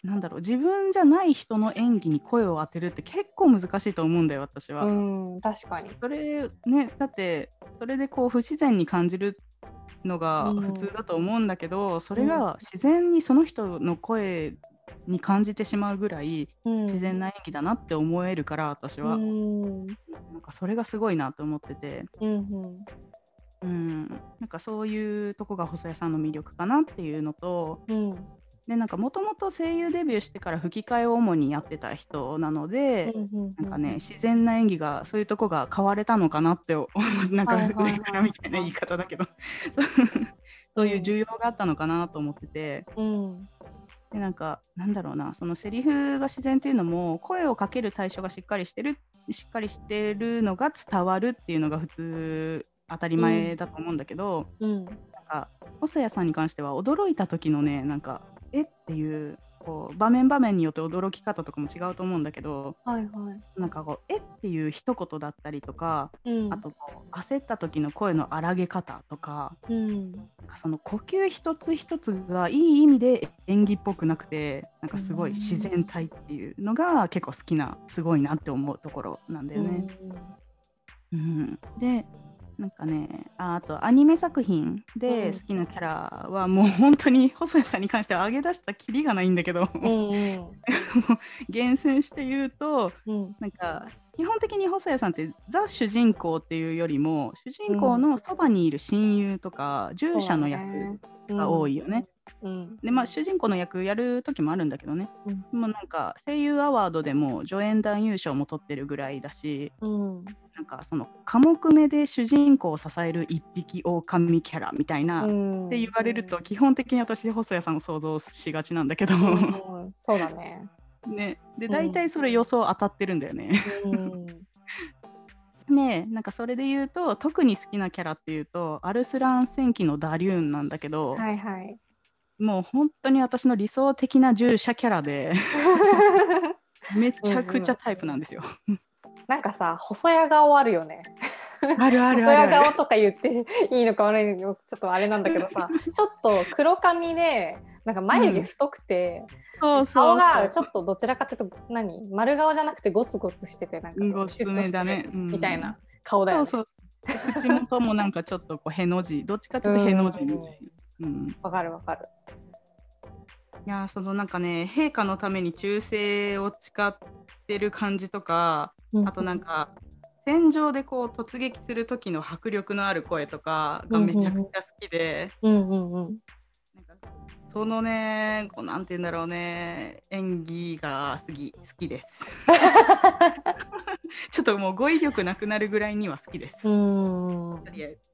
なんだろう自分じゃない人の演技に声を当てるって結構難しいと思うんだよ私は。うん確かに。それねだってそれでこう不自然に感じるのが普通だと思うんだけど、うん、それが自然にその人の声に感じてしまうぐらい自然な演技だなって思えるから私は、うん、なんかそれがすごいなと思ってて、うん、うん、なんかそういうとこが細谷さんの魅力かなっていうのと、うん、でなんかもともと声優デビューしてから吹き替えを主にやってた人なので、なんかね自然な演技がそういうとこが変われたのかなって なんか上からみたいな言い方だけど。そういう需要があったのかなと思ってて、うん、でなんかなんだろうなそのセリフが自然っていうのも声をかける対象がしっかりしてるしっかりしてるのが伝わるっていうのが普通当たり前だと思うんだけど、うん、なんか細谷さんに関しては驚いた時のねなんかえ？っていうこう場面場面によって驚き方とかも違うと思うんだけど、はいはい、なんかこう「え？っ?」ていう一言だったりとか、うん、あとこう焦った時の声の荒げ方とか,、うん、なんかその呼吸一つ一つがいい意味で演技っぽくなくてなんかすごい自然体っていうのが結構好きなすごいなって思うところなんだよね。うん、うん、でなんかねあとアニメ作品で好きなキャラはもう本当に細谷さんに関しては上げ出したきりがないんだけど、うんうん、厳選して言うと、うん、なんか基本的に細谷さんってザ主人公っていうよりも主人公のそばにいる親友とか、従者の役が多いよね。うん、でまあ主人公の役やる時もあるんだけどね、うん、でもなんか声優アワードでも助演男優賞も取ってるぐらいだし、うん、なんかその寡黙めで主人公を支える一匹狼キャラみたいな、うん、って言われると基本的に私細谷さんを想像しがちなんだけど、うん、そうだね。ね。で大体それ予想当たってるんだよね。ねなんかそれで言うと特に好きなキャラっていうとアルスラン戦記のダリューンなんだけど、はいはい、もう本当に私の理想的な従者キャラで めちゃくちゃタイプなんですよ。なんかさ細谷顔あるよね。あるある細谷顔とか言っていいのか悪いのかちょっとあれなんだけどさちょっと黒髪でなんか眉毛太くて、うん、顔がちょっとどちらかというと何？丸顔じゃなくてゴツゴツしててなんかシュッとしてるみたいな顔だよね。そうそう。口元もなんかちょっとこうへの字。どっちかというとへの字みたいな。うん、わかるわかる。いやそのなんかね陛下のために忠誠を誓ってる感じとか、うん、あとなんか戦場でこう突撃する時の迫力のある声とかがめちゃくちゃ好きで、うんうんうん、そのねこうなんて言うんだろうね演技が好き好きです。ちょっともう語彙力なくなるぐらいには好きです。とりあえず。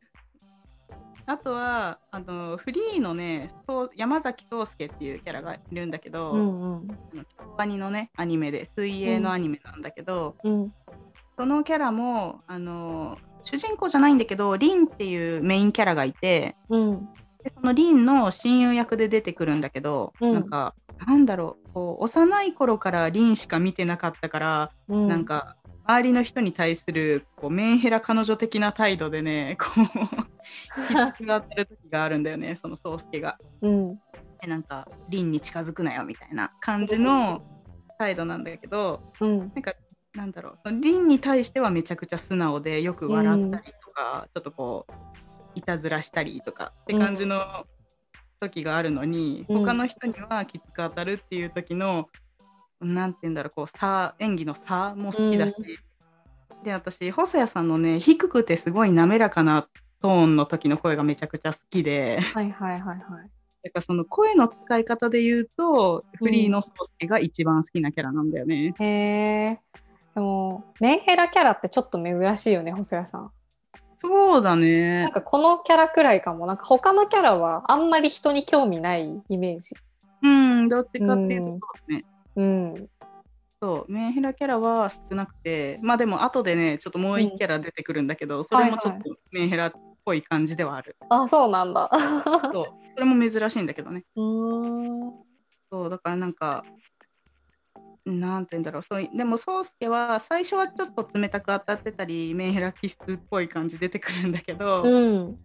あとはあのフリーのね山崎壮介っていうキャラがいるんだけど、うんうん、アニのねアニメで水泳のアニメなんだけど、うん、そのキャラもあの主人公じゃないんだけどリンっていうメインキャラがいて、うん、でそのリンの親友役で出てくるんだけど、うん、なんかなんだろうこう幼い頃からリンしか見てなかったから、うん、なんか周りの人に対するこうメンヘラ彼女的な態度でねこう気がってる時があるんだよね その宗介が。うん、でなんか凛に近づくなよみたいな感じの態度なんだけど、うん、なんかなんだろう凛に対してはめちゃくちゃ素直でよく笑ったりとか、うん、ちょっとこういたずらしたりとかって感じの時があるのに、うん、他の人にはきつく当たるっていう時のなんて言うんだろうこう差演技の差も好きだし、うん、で私細谷さんのね低くてすごい滑らかなトーンの時の声がめちゃくちゃ好きで。はいはいはいはい。だからその声の使い方で言うと、フリーのソースケが一番好きなキャラなんだよね。うん、へえ。でもメンヘラキャラってちょっと珍しいよね細谷さん。そうだね。なんかこのキャラくらいかも。なんか他のキャラはあんまり人に興味ないイメージ。うん、どっちかっていうとそうね。うん。そうメンヘラキャラは少なくてまあでも後でねちょっともう一キャラ出てくるんだけど、うん、それもちょっとメンヘラっぽい感じではある。はいはい、あそうなんだ。そうそれも珍しいんだけどね。うんそうだからなんかなんて言うんだろう。そうでも宗介は最初はちょっと冷たく当たってたりメンヘラ気質っぽい感じ出てくるんだけど、うん、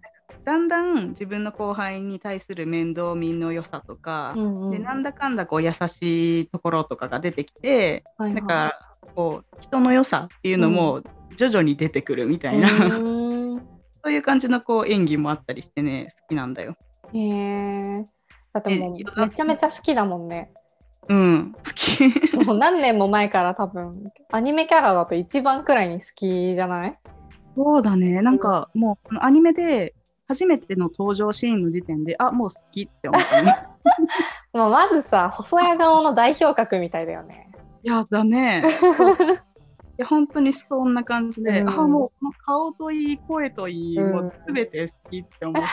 だんだん自分の後輩に対する面倒見の良さとか、うんうん、でなんだかんだこう優しいところとかが出てきて、はいはい、なんかこう人の良さっていうのも徐々に出てくるみたいな、うん、そういう感じのこう演技もあったりしてね好きなんだよ。へえだってもうめちゃめちゃ好きだもんね。うん、好き。もう何年も前から多分アニメキャラだと一番くらいに好きじゃない？そうだね。なんかもうアニメで初めての登場シーンの時点であもう好きって思ったね。もうまずさ細谷顔の代表格みたいだよね。いやだね。いや本当にそんな感じで、うん、あもうこの顔といい声といい、うん、もう全て好きって思って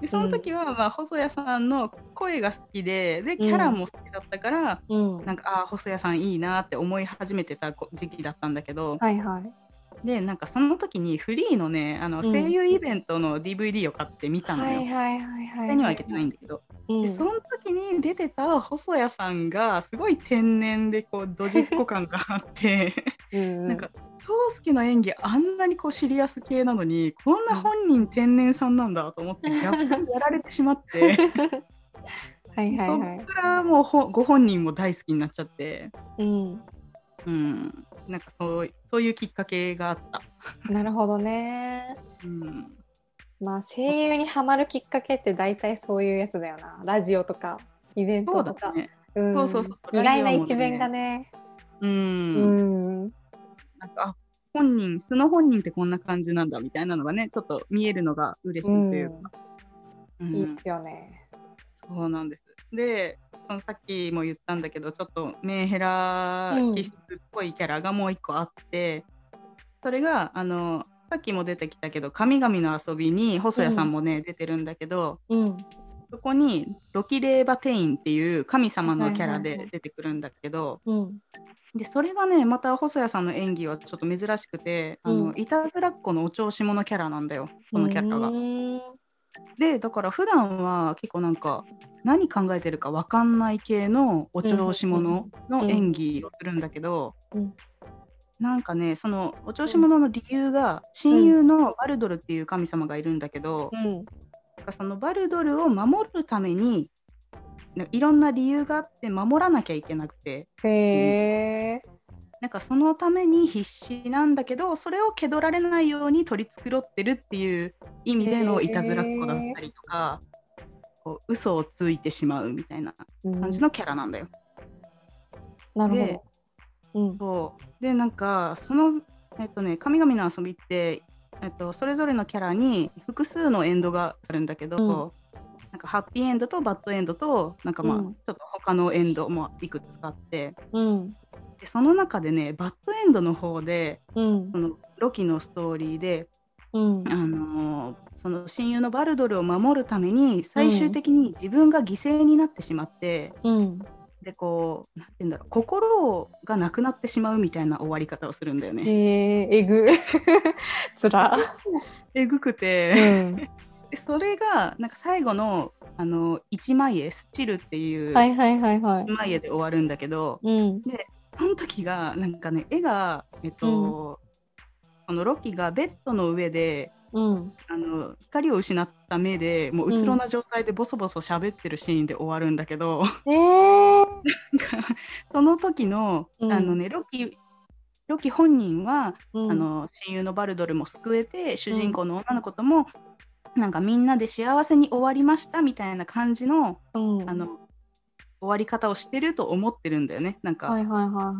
でその時は、まあ、細谷さんの声が好きででキャラも好きだったから、うん、なんかあ細谷さんいいなって思い始めてた時期だったんだけど、はいはい、でなんかその時にフリーのねあの声優イベントの DVD を買って見たのよ。はいはいはいはい。には行けてないんだけど、うん、でその時に出てた細谷さんがすごい天然でこうドジっ子感があって。うん、なんか京介の演技あんなにこうシリアス系なのにこんな本人天然さんなんだと思って逆にやられてしまって。はいはいはい、そこからもうほご本人も大好きになっちゃって、うん、うん、なんかそうそういうきっかけがあった。なるほどね。うん、まあ声優にはまるきっかけって大体そういうやつだよな。ラジオとかイベントとか。そうそうそう意外な一面がね。うん。うん。あ本人素の本人ってこんな感じなんだみたいなのがねちょっと見えるのが嬉しいというか。うん、いいっすよね。そうなんです。で、そのさっきも言ったんだけど、ちょっとメンヘラ気質っぽいキャラがもう一個あって、うん、それがあのさっきも出てきたけど「神々の遊び」に細谷さんもね、うん、出てるんだけど、うん、そこにロキレーバテインっていう神様のキャラで出てくるんだけど、でそれがねまた細谷さんの演技はちょっと珍しくて、あのいたずらっ子のお調子者キャラなんだよこのキャラが。でだから普段は結構なんか何考えてるか分かんない系のお調子者の演技をするんだけど、うん、なんかねそのお調子者の理由が親友のバルドルっていう神様がいるんだけど、うん、そのバルドルを守るためにいろんな理由があって守らなきゃいけなくて。へなんかそのために必死なんだけどそれを蹴取られないように取り繕ってるっていう意味でのいたずらっ子だったりとかこう嘘をついてしまうみたいな感じのキャラなんだよ。なるほど。うん、そうでなんかその、えっとね「神々の遊び」って、えっと、それぞれのキャラに複数のエンドがあるんだけど、うん、なんかハッピーエンドとバッドエンドとなんかまあ、うん、ちょっと他のエンドもいくつかあって、うん、でその中でねバッドエンドの方で、うん、そのロキのストーリーで、うん、あのー、その親友のバルドルを守るために最終的に自分が犠牲になってしまって、うん、でこうなんて言うんだろう心がなくなってしまうみたいな終わり方をするんだよね。えー、えぐ。つら。えぐくて、うん、でそれがなんか最後のあの一枚絵スチルっていう一枚絵で終わるんだけど、うん、でその時がなんかね絵がえっと、うん、のロキがベッドの上でうん、あの光を失った目でもううつろな状態でボソボソ喋ってるシーンで終わるんだけど、うん、えー、その時の,、あのねロキロキ本人は、あの親友のバルドルも救えて主人公の女の子とも、なんかみんなで幸せに終わりましたみたいな感じの,、あの終わり方をしてると思ってるんだよね。なんか、はいはいは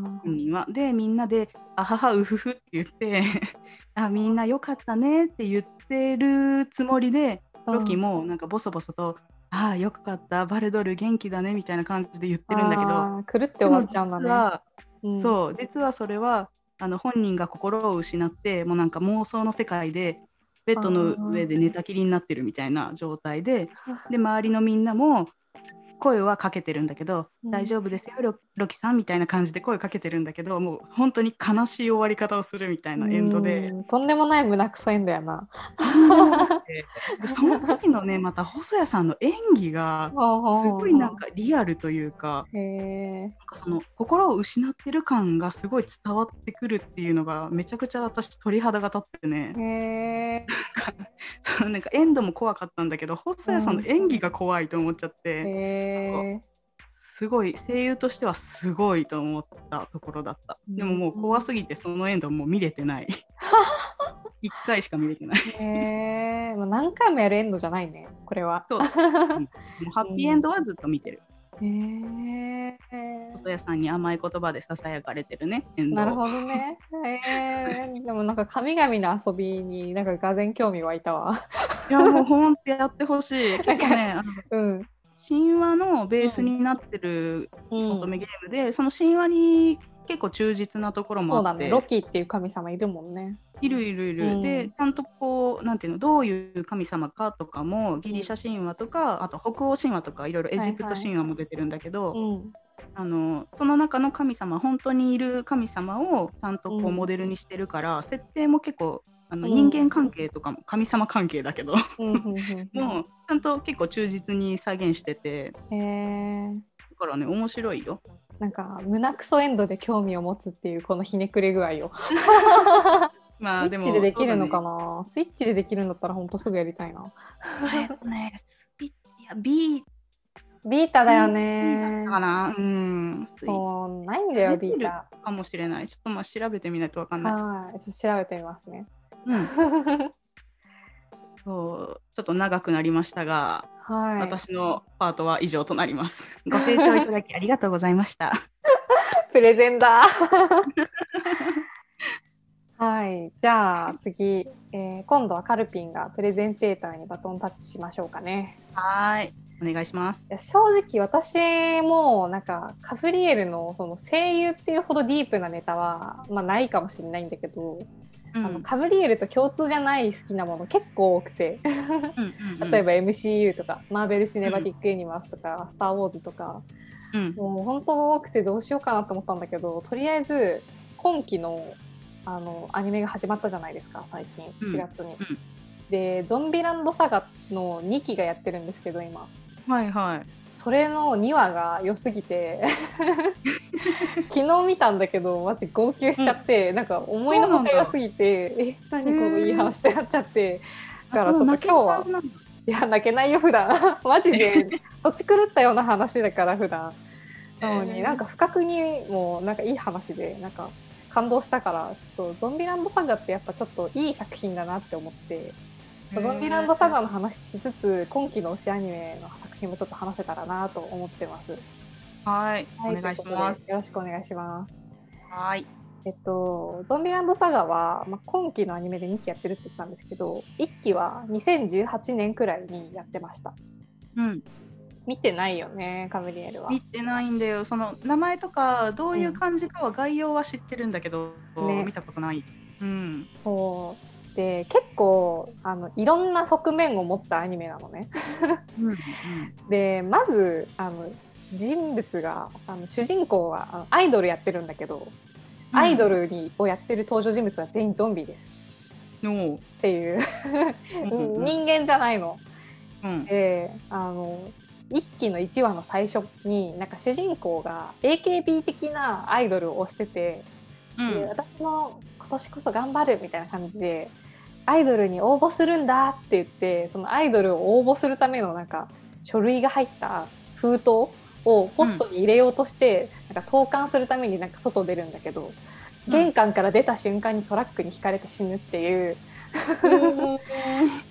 いはい。でみんなで「あははうふふ」って言って あみんなよかったねって言ってるつもりでロキもなんかボソボソと「ああよかった。バルドル元気だね」みたいな感じで言ってるんだけど。狂って終わっちゃうんだね。うん、そう。実はそれはあの本人が心を失ってもうなんか妄想の世界でベッドの上で寝たきりになってるみたいな状態で で周りのみんなも声はかけてるんだけど、うん、大丈夫ですよロロキさんみたいな感じで声かけてるんだけどもう本当に悲しい終わり方をするみたいなエンドで。とんでもない胸くそエンドやな。その時のねまた細谷さんの演技がすごいなんかリアルというかなんかその心を失ってる感がすごい伝わってくるっていうのがめちゃくちゃ私鳥肌が立ってね。なんかエンドも怖かったんだけど細谷さんの演技が怖いと思っちゃって。すごい声優としてはすごいと思ったところだった。でももう怖すぎてそのエンドもう見れてない。1回しか見れてない。へえー、もう何回もやるエンドじゃないね、これは。そう。もう ハッピーエンドはずっと見てる。へえー。細谷さんに甘い言葉でささやかれてるね。なるほどね。えー、でもなんか神々の遊びになんかがぜ興味湧いたわ。いやもうほんとやってほしい。結構ね、うん、神話のベースになってる乙女ゲームで、うん、その神話に結構忠実なところもあって、ね、ロキっていう神様いるもんね。いるいるいる。うん、でちゃんとこうなんていうのどういう神様かとかもギリシャ神話とか、うん、あと北欧神話とかいろいろエジプト神話も出てるんだけど、はいはい、あのその中の神様本当にいる神様をちゃんとこうモデルにしてるから、設定も結構あの人間関係とかも神様関係だけど もうちゃんと結構忠実に再現しててだからね面白いよなんか胸くそエンドで興味を持つっていうこのひねくれ具合を まあでもスイッチでできるのかな、ね、スイッチでできるんだったらほんとすぐやりたいなねスイッチや B ビータだよね。かな？うん。そう、ないんだよ、ビータ。かもしれない。ちょっとまあ調べてみないとわかんない。はい、調べてみますね。うん、そうちょっと長くなりましたが、はい、私のパートは以上となります。ご清聴いただきありがとうございました。プレゼンだ。はい、じゃあ次、えー、今度はカルピンがプレゼンテーターにバトンタッチしましょうかね。はい。お願いします。いや正直私もなんかカフリエルのその声優っていうほどディープなネタは、まあ、ないかもしれないんだけど、うん、あのカブリエルと共通じゃない好きなもの結構多くて。例えば MCU とかマーベル・シネマティック・ユニバースとか、うん、スター・ウォーズとか、うん、もう本当多くてどうしようかなと思ったんだけどとりあえず今期のあのアニメが始まったじゃないですか最近。4月に。で「ゾンビランドサガ」の2期がやってるんですけど今。はいはいそれの2話が良すぎて 昨日見たんだけどマジ号泣しちゃって、うん、なんか思いのほか良すぎてえ何このいい話ってなっちゃってだからちょっと今日はいや泣けないよ普段。マジで土地狂ったような話だから普段。なのに、なんか不覚にもなんかいい話でなんか感動したからちょっとゾンビランドサガってやっぱちょっといい作品だなって思って。ゾンビランドサガの話しつつ今期の推しアニメの作品もちょっと話せたらなと思ってます。はい、はい、お願いします。よろしくお願いします。はい。えっと、ゾンビランドサガは、まあ、今期のアニメで2期やってるって言ったんですけど1期は2018年くらいにやってました。うん、見てないよねカムリエルは。見てないんだよその名前とかどういう感じかは概要は知ってるんだけど、うんね、見たことない。うん、そうで結構あのいろんな側面を持ったアニメなのね。うんうん、でまずあの人物があの主人公はあのアイドルやってるんだけど、うん、アイドルにをやってる登場人物は全員ゾンビです。っていう。人間じゃないの。うん、であの一期の1話の最初になんか主人公が AKB 的なアイドルを推してて、うん、で私も今年こそ頑張るみたいな感じでアイドルに応募するんだって言ってそのアイドルを応募するためのなんか書類が入った封筒をポストに入れようとして、うん、なんか投函するためになんか外出るんだけど、うん、玄関から出た瞬間にトラックにひかれて死ぬっていう、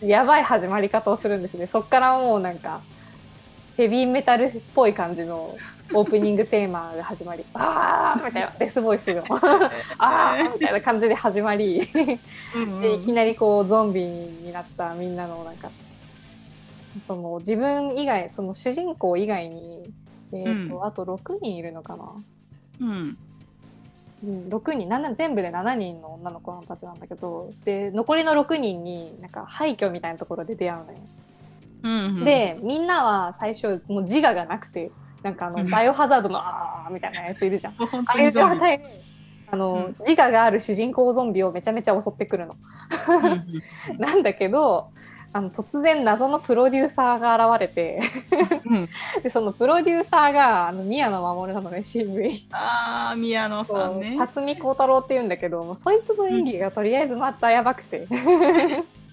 やばい始まり方をするんですね。そっからもうなんかヘビーメタルっぽい感じのオープニングテーマが始まり「ああ!」みたいなデスボイスの「ああ!」みたいな感じで始まりでいきなりこうゾンビになったみんなのなんかその自分以外その主人公以外に、えーと、うん、あと6人いるのかな。うんうん、6人7全部で7人の女の子たちなんだけどで残りの6人になんか廃墟みたいなところで出会うのよ。うんうん、でみんなは最初もう自我がなくてなんかあのバイオハザードのあーみたいなやついるじゃん。ああいう状あの、自我がある主人公ゾンビをめちゃめちゃ襲ってくるの。なんだけどあの突然謎のプロデューサーが現れて でそのプロデューサーがあの宮野真守なのね CV ああ宮野さんね。辰巳孝太郎っていうんだけどもそいつの演技がとりあえずまたやばくて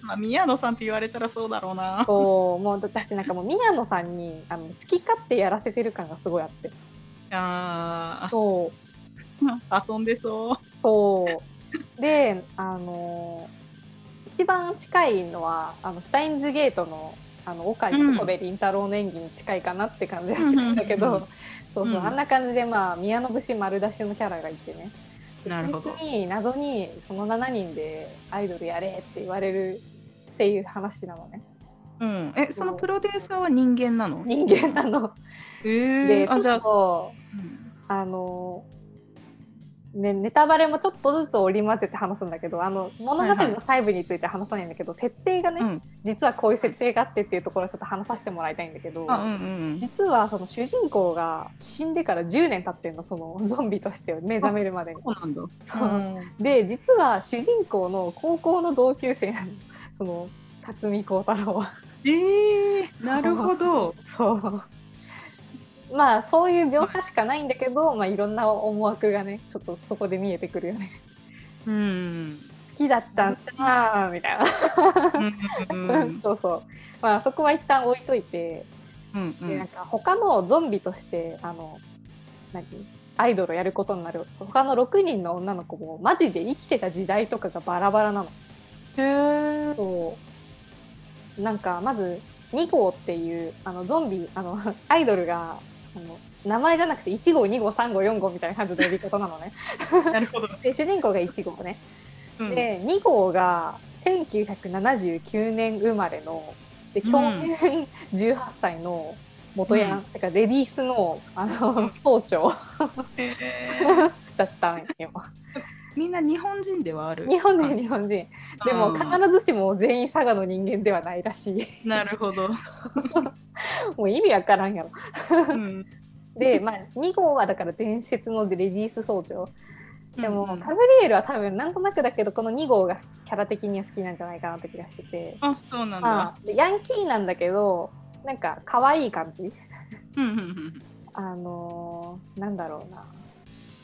まあ、宮野さんって言われたらそうだろうな。そう、もう私なんかもう宮野さんにあの好き勝手やらせてる感がすごいあって。ああ。そう。遊んでそう。そう。で、あの一番近いのはあのシュタインズゲートのあの岡部倫太郎の演技に近いかなって感じがするんだけど、そうそう、うん、あんな感じでまあ宮野節丸出しのキャラがいてね。なるほど。に謎にその7人でアイドルやれって言われるっていう話なのね。うん、えそのプロデューサーは人間なの？人間なの。えー、でちょっとあ,、あのね、ネタバレもちょっとずつ織り交ぜて話すんだけどあの物語の細部について話さないんだけど、はいはい、設定がね、うん、実はこういう設定があってっていうところをちょっと話させてもらいたいんだけど、うんうん、実はその主人公が死んでから10年経ってんのそのゾンビとして目覚めるまでに。そうなんだそう、で実は主人公の高校の同級生なの。その辰巳孝太郎。は。えー、なるほど。そう。まあそういう描写しかないんだけど、まあ、いろんな思惑がねちょっとそこで見えてくるよね。うん。好きだったんだみたいな。そうそう。まあそこは一旦置いといて、うんうん、でなんか他のゾンビとしてあの何？アイドルをやることになる。他の6人の女の子もマジで生きてた時代とかがバラバラなの。へえ。そうなんかまず2号っていうあのゾンビあの アイドルがあの名前じゃなくて1号2号3号4号みたいな感じの呼び方なのね。なるほど で主人公が1号ね。うん、で2号が1979年生まれので去年18歳の元ヤン、うん、てかレディースのあの総長 だったんよ。みんな日本人ではある。日本人日本人。でも必ずしも全員佐賀の人間ではないらしい。なるほど。もう意味わからんやろ、うん、でまあ2号はだから伝説のレディース総長。でも、うん、カブリエルは多分なんとなくだけどこの2号がキャラ的には好きなんじゃないかなって気がしてて。あそうなんだ、まあ、ヤンキーなんだけどなんか可愛い感じ。あのー、なんだろうな。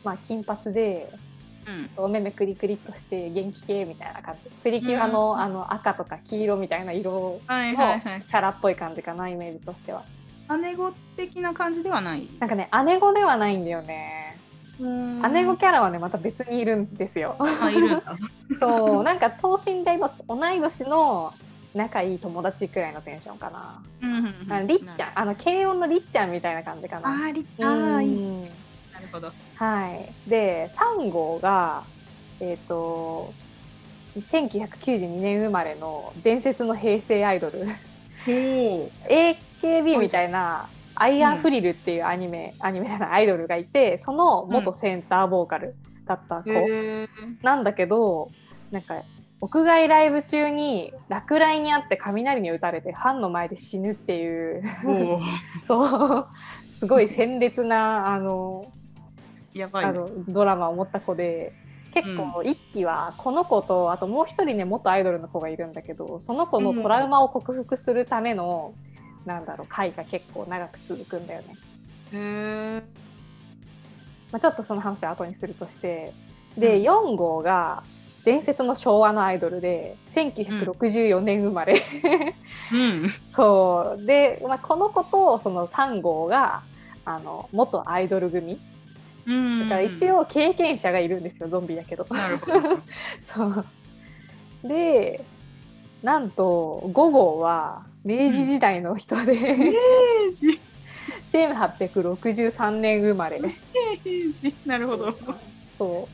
まあ金髪で、うん、お目目クリクリっとして元気系みたいな感じ。プリキュアのうん、あの赤とか黄色みたいな色のキャラっぽい感じかなイメージとしては。姉子的な感じではない？なんかね姉子ではないんだよね。姉子キャラはねまた別にいるんですよ。あいるんだ。そうなんか等身大の同い年の仲いい友達くらいのテンションかな。うんうんうん、ありっちゃんあの軽音のりっちゃんみたいな感じかな。ありっちゃん。なるほど。はい。で3号がえっ、ー、と1992年生まれの伝説の平成アイドル。AKB みたいなアイアンフリルっていうアニメ、うん、アニメじゃないアイドルがいてその元センターボーカルだった子、なんだけどなんか屋外ライブ中に落雷にあって雷に打たれてファンの前で死ぬっていう。そう。すごい鮮烈なあのやばい、ね、あのドラマを持った子で結構一期はこの子とあともう一人ね元アイドルの子がいるんだけどその子のトラウマを克服するための、うん、なんだろう回が結構長く続くんだよね。へまあ、ちょっとその話は後にするとしてで、うん、4号が伝説の昭和のアイドルで1964年生まれ、うん、そう。で、まあ、この子とその3号があの元アイドル組だから一応経験者がいるんですよゾンビだけど。なるほど。そう。でなんと5号は明治時代の人で、うん、明治。1863年生まれ。明治。なるほど。そ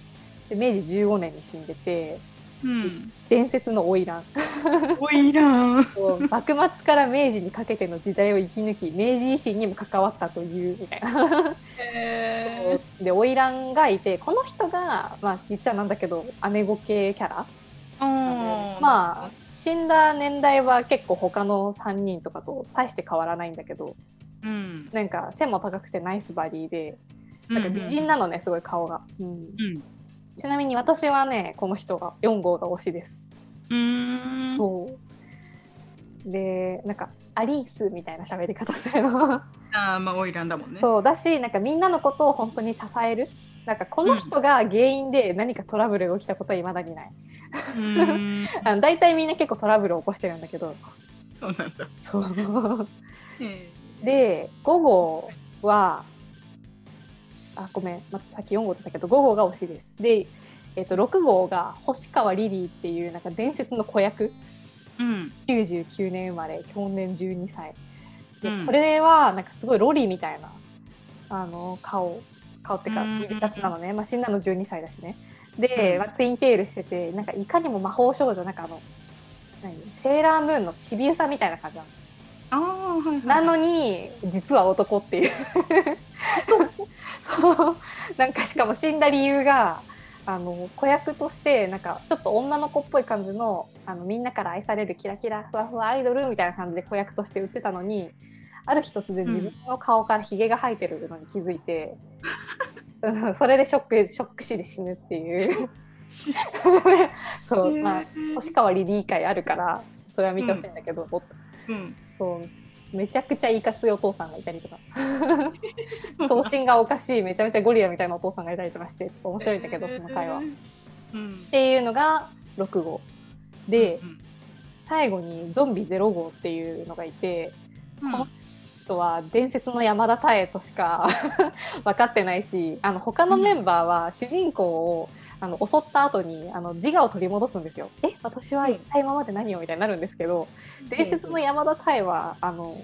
う。で明治15年に死んでて、うん、伝説の花魁。花魁。幕末から明治にかけての時代を生き抜き明治維新にも関わったというみたいな。で花魁がいてこの人が、まあ、言っちゃなんだけど姉御系キャラ。まあ死んだ年代は結構他の3人とかと大して変わらないんだけど、うん、なんか背も高くてナイスバディでなんか美人なのね、すごい顔が。うん、うんちなみに私はねこの人が4号が推しです。うんそうでなんかアリースみたいな喋り方するの。ああまあ花魁だもんね。そうだしなんかみんなのことを本当に支える。なんかこの人が原因で何かトラブルが起きたことはいまだにない。あの大体みんな結構トラブルを起こしてるんだけど。そうなんだ。そう。で5号はあごめん、ま、さっき4号だったけど5号が推しです。で、えー、と6号が星川リリーっていうなんか伝説の子役、うん、99年生まれ去年12歳。で、うん、これはなんかすごいロリみたいなあの顔顔ってか耳立つなのね、まあ、死んだの12歳だしね。で、まあ、ツインテールしててなんかいかにも魔法少女なんかあの何？セーラームーンのちびうさみたいな感じなの。あはいはい、なのに実は男っていう そう。なんかしかも死んだ理由があの子役としてなんかちょっと女の子っぽい感じのあのみんなから愛されるキラキラふわふわアイドルみたいな感じで子役として売ってたのにある日突然自分の顔からひげが生えてるのに気づいて、うん、それでショックショック死で死ぬっていう。そう、まあ、星川リリー会あるからそれは見てほしいんだけど、うん、そうめちゃくちゃいかついお父さんがいたりとか。頭身がおかしいめちゃめちゃゴリラみたいなお父さんがいたりとかしてちょっと面白いんだけど、その会話、うん、っていうのが6号。で、うん、最後にゾンビ0号っていうのがいて、この人は伝説の山田太江としか 分かってないしあの他のメンバーは主人公を、あの襲った後にあの自我を取り戻すんですよ。え私は一体今まで何をみたいになるん。ですけど、伝説の山田太はあの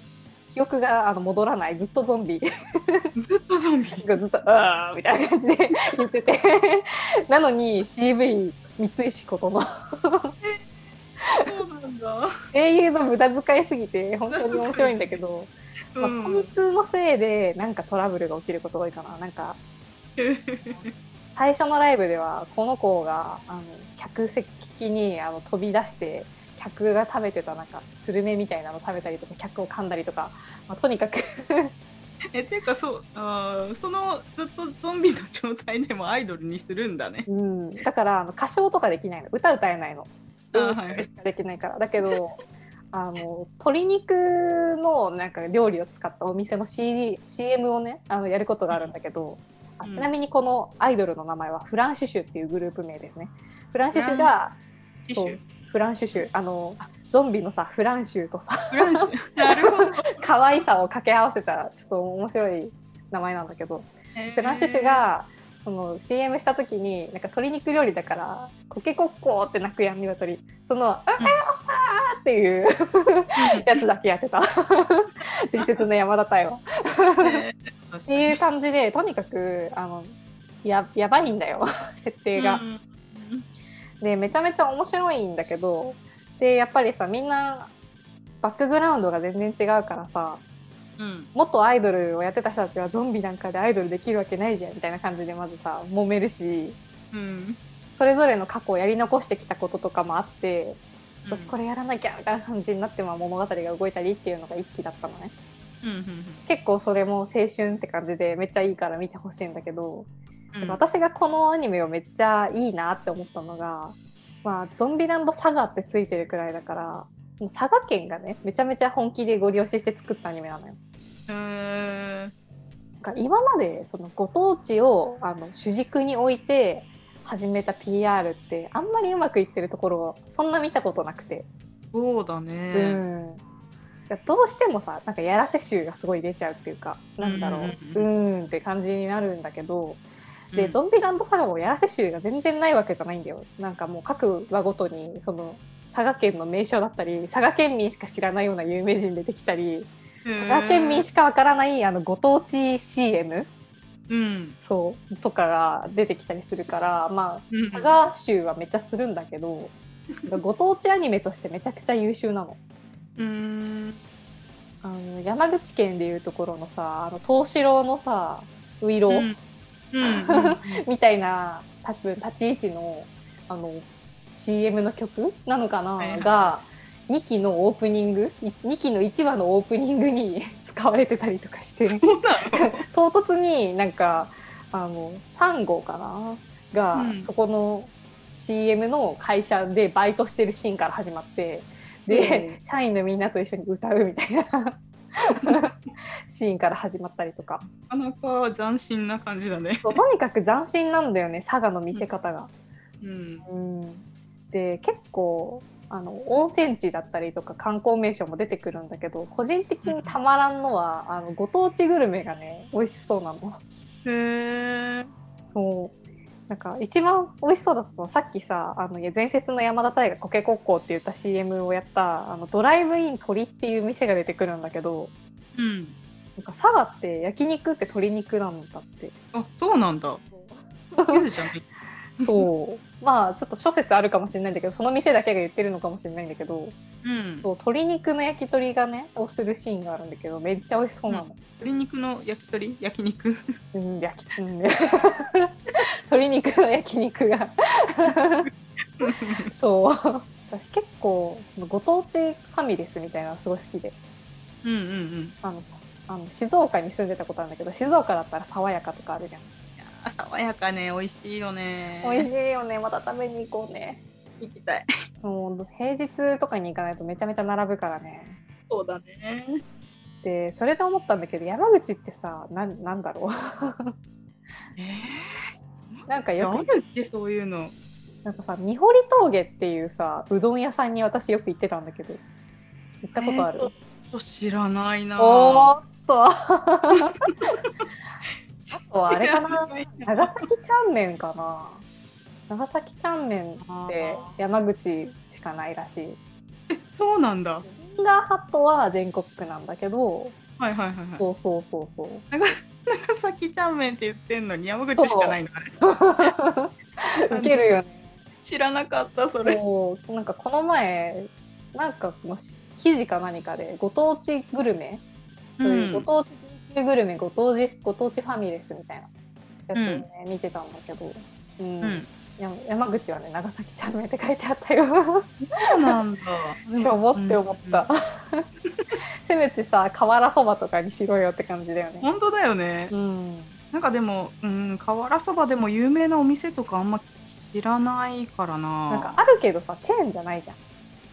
記憶があの戻らない。ずっとゾンビ。ずっとゾンビ。が ずっと「ああ」みたいな感じで 言ってて。なのに CV 三石ことの。そうなんだ。英雄の無駄遣いすぎて本当に面白いんだけど、まあ、こいつのせいでなんかトラブルが起きることが多いかな。なんか最初のライブではこの子があの客席にあの飛び出して客が食べてたなんかスルメみたいなの食べたりとか客を噛んだりとか、まあ、とにかく えっていうかそうあそのずっとゾンビの状態でもアイドルにするんだね、うん、だからあの歌唱とかできないの。歌歌えないのあ、はい、しかできないから。だけどあの鶏肉のなんか料理を使ったお店の、CD、CM をねあのやることがあるんだけど、あちなみにこのアイドルの名前はフランシュシュっていうグループ名ですね。フランシュシュがフランシュシュ。あのゾンビのさフランシュとさフランシュ。可愛さを掛け合わせたちょっと面白い名前なんだけど、フランシュシュがその CM した時になんか鶏肉料理だからコケコッコーって鳴くやん鶏。その「あああ!」っていうやつだけやってた。伝説の山田太はっていう感じでとにかくあのややばいんだよ設定が。でめちゃめちゃ面白いんだけどでやっぱりさみんなバックグラウンドが全然違うからさうん、元アイドルをやってた人たちはゾンビなんかでアイドルできるわけないじゃんみたいな感じでまずさ揉めるし、うん、それぞれの過去をやり残してきたこととかもあって私これやらなきゃみたいな感じになってま物語が動いたりっていうのが一期だったのね、うんうんうん、結構それも青春って感じでめっちゃいいから見てほしいんだけど、うん、私がこのアニメをめっちゃいいなって思ったのが、まあ、ゾンビランドサガってついてるくらいだから佐賀県がねめちゃめちゃ本気でご利用しして作ったアニメなのよ。うん。今までそのご当地をあの主軸に置いて始めた PR ってあんまりうまくいってるところをそんな見たことなくて。そうだね。うん。どうしてもさなんかやらせ臭がすごい出ちゃうっていうかなんだろう。うんって感じになるんだけどで、ゾンビランドサガもやらせ臭が全然ないわけじゃないんだよ。なんかもう各話ごとにその佐賀県の名所だったり佐賀県民しか知らないような有名人出てきたり佐賀県民しかわからないあのご当地 CM、うん、そうとかが出てきたりするからまあ佐賀州はめっちゃするんだけどご当地アニメとしてめちゃくちゃ優秀なの。うん。あの山口県でいうところのさあの東四郎のさウイロ うん、みたいな多分立ち位置のあの CM の曲なのかな、が2期のオープニング？2期の1話のオープニングに 使われてたりとかして。唐突になんかあの3号かな？が、うん、そこの CM の会社でバイトしてるシーンから始まってで、うん、社員のみんなと一緒に歌うみたいな シーンから始まったりとか。なかなか斬新な感じだね。とにかく斬新なんだよね佐賀の見せ方が。うん、うん。で結構あの温泉地だったりとか観光名所も出てくるんだけど個人的にたまらんのはあのご当地グルメがね美味しそうなの。へえ。そうなんか一番美味しそうだったのはさっきさあの伝説の山田大がコケコッコーって言った CM をやったあのドライブイン鳥っていう店が出てくるんだけど、うん、なんか佐賀って焼肉って鶏肉なんだって。あそうなんだ。そう。まあちょっと諸説あるかもしれないんだけどその店だけが言ってるのかもしれないんだけど、うん、そう鶏肉の焼き鳥がねをするシーンがあるんだけどめっちゃ美味しそうなの、うん、鶏肉の焼き鳥？焼肉？うん焼き、うん、鶏肉の焼肉が。そう。私結構ご当地ファミレスみたいなのすごい好きで。うんうんうん。あのさあの静岡に住んでたことあるんだけど静岡だったら爽やかとかあるじゃん爽やかね美味しいよね。美味しいよね。また食べに行こうね。行きたい。もう平日とかに行かないとめちゃめちゃ並ぶからね。そうだね。でそれで思ったんだけど山口ってさななんだろう？えー、なんかよくってそういうの。なんかさ三堀峠っていうさうどん屋さんに私よく行ってたんだけど行ったことある、えー、知らないな。おっと あとあれかな。長崎ちゃんめんかな。長崎ちゃんめんって山口しかないらしい。そうなんだ。フィンガーハットは全国区なんだけど。はいはいはい、はい、そうそうそうそう。長崎ちゃんめんって言ってんのに山口しかないの？あれ ウケるよね。知らなかったそれ。なんかこの前なんかの記事か何かでご当地グルメ？というご当地グルメご当地ご当地ファミレスみたいなやつをね、うん、見てたんだけど、うん、うん、山口はね長崎ちゃんめって書いてあったよ。そうなんだ。しょぼって思った。うん、せめてさ瓦そばとかにしろよって感じだよね。本当だよね。うん。なんかでも、うん、瓦そばでも有名なお店とかあんま知らないからな。なんかあるけどさチェーンじゃないじゃん。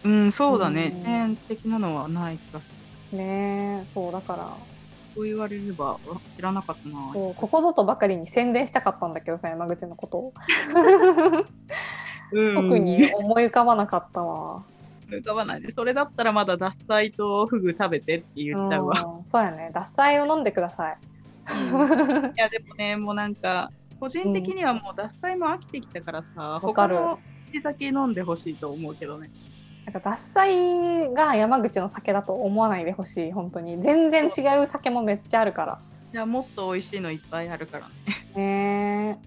うん、そうだね。チェーン的なのはない気がする。ねそうだからそう言われれば知らなかったな。ここぞとばかりに宣伝したかったんだけどさ山口のこと。を、うん、特に思い浮かばなかったわ。浮かばない。でそれだったらまだ獺祭とフグ食べてって言っちゃうわ、うん、そうやね。獺祭を飲んでください、うん、いやでもねもうなんか個人的にはもう獺祭も飽きてきたからさ、うん、他の酒飲んでほしいと思うけどねなんか獺祭が山口の酒だと思わないでほしい本当に。全然違う酒もめっちゃあるから。いやもっと美味しいのいっぱいあるからね。ね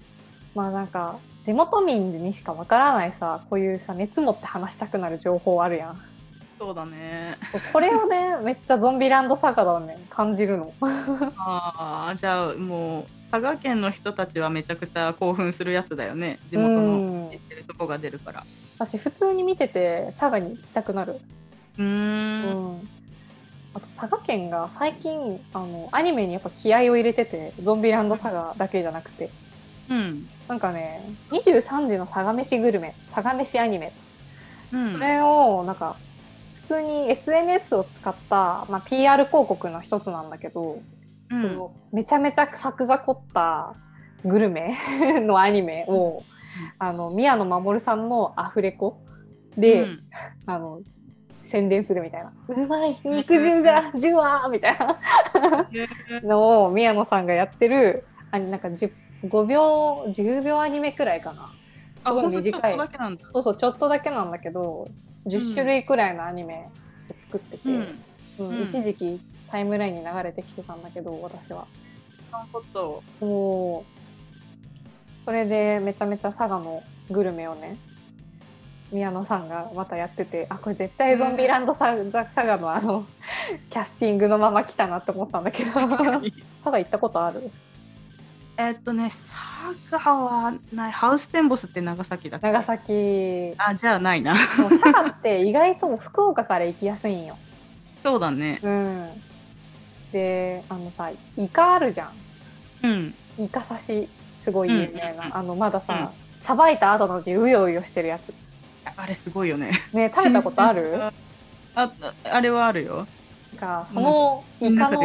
まあなんか地元民にしかわからないさこういうさ熱持って話したくなる情報あるやん。そうだね。これをねめっちゃゾンビランドサガだね感じるの。ああじゃあもう佐賀県の人たちはめちゃくちゃ興奮するやつだよね。地元の知ってるとこが出るから。私普通に見てて佐賀に行きたくなる。うん。あと佐賀県が最近あのアニメにやっぱ気合を入れててゾンビランド佐賀だけじゃなくて、うん、なんかね23時の佐賀飯グルメ佐賀飯アニメ、うん、それをなんか普通に SNS を使った、まあ、PR 広告の一つなんだけどうん、そのめちゃめちゃ作が凝ったグルメ のアニメを、うん、あの宮野真守さんのアフレコで、うん、あの宣伝するみたいな「うまい。肉汁がじゅわー!」みたいな。のを宮野さんがやってるあなんか5秒10秒アニメくらいかな。すごい短い。そうそうちょっとだけなんだけど10種類くらいのアニメを作ってて、うん。一時期タイムラインに流れてきてたんだけど私は。なるほどそれでめちゃめちゃ佐賀のグルメをね宮野さんがまたやっててあこれ絶対ゾンビランドサ,、佐賀のあの キャスティングのまま来たなって思ったんだけど。佐賀行ったことある？えっとね佐賀はないハウステンボスって長崎だっけ？長崎。あじゃあないな。佐賀って意外と福岡から行きやすいんよ。そうだね。うんであのさイカあるじゃん、うん、イカ刺しすごい有名な、うん、あのまだささば、いた後のにうようよしてるやつ。あれすごいよね。ね食べたことある？ああれはあるよ。がそのイカの、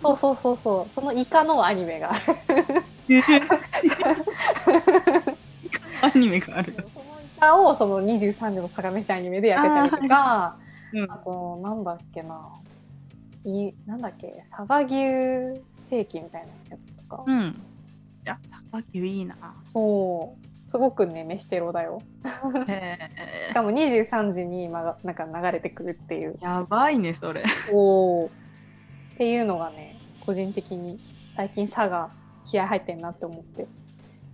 そうそうそうそう。そのイカのアニメがある。アニメがある。そのイカをその23時の坂飯アニメでやってたりとかあとなんだっけないなんだっけ？佐賀牛ステーキみたいなやつとか。うん。いや佐賀牛いいな。そう。すごくね飯テロだよ。しかも23時に、ま、なんか流れてくるっていう。やばいねそれ。おっていうのがね個人的に最近佐賀気合入ってんなって思って。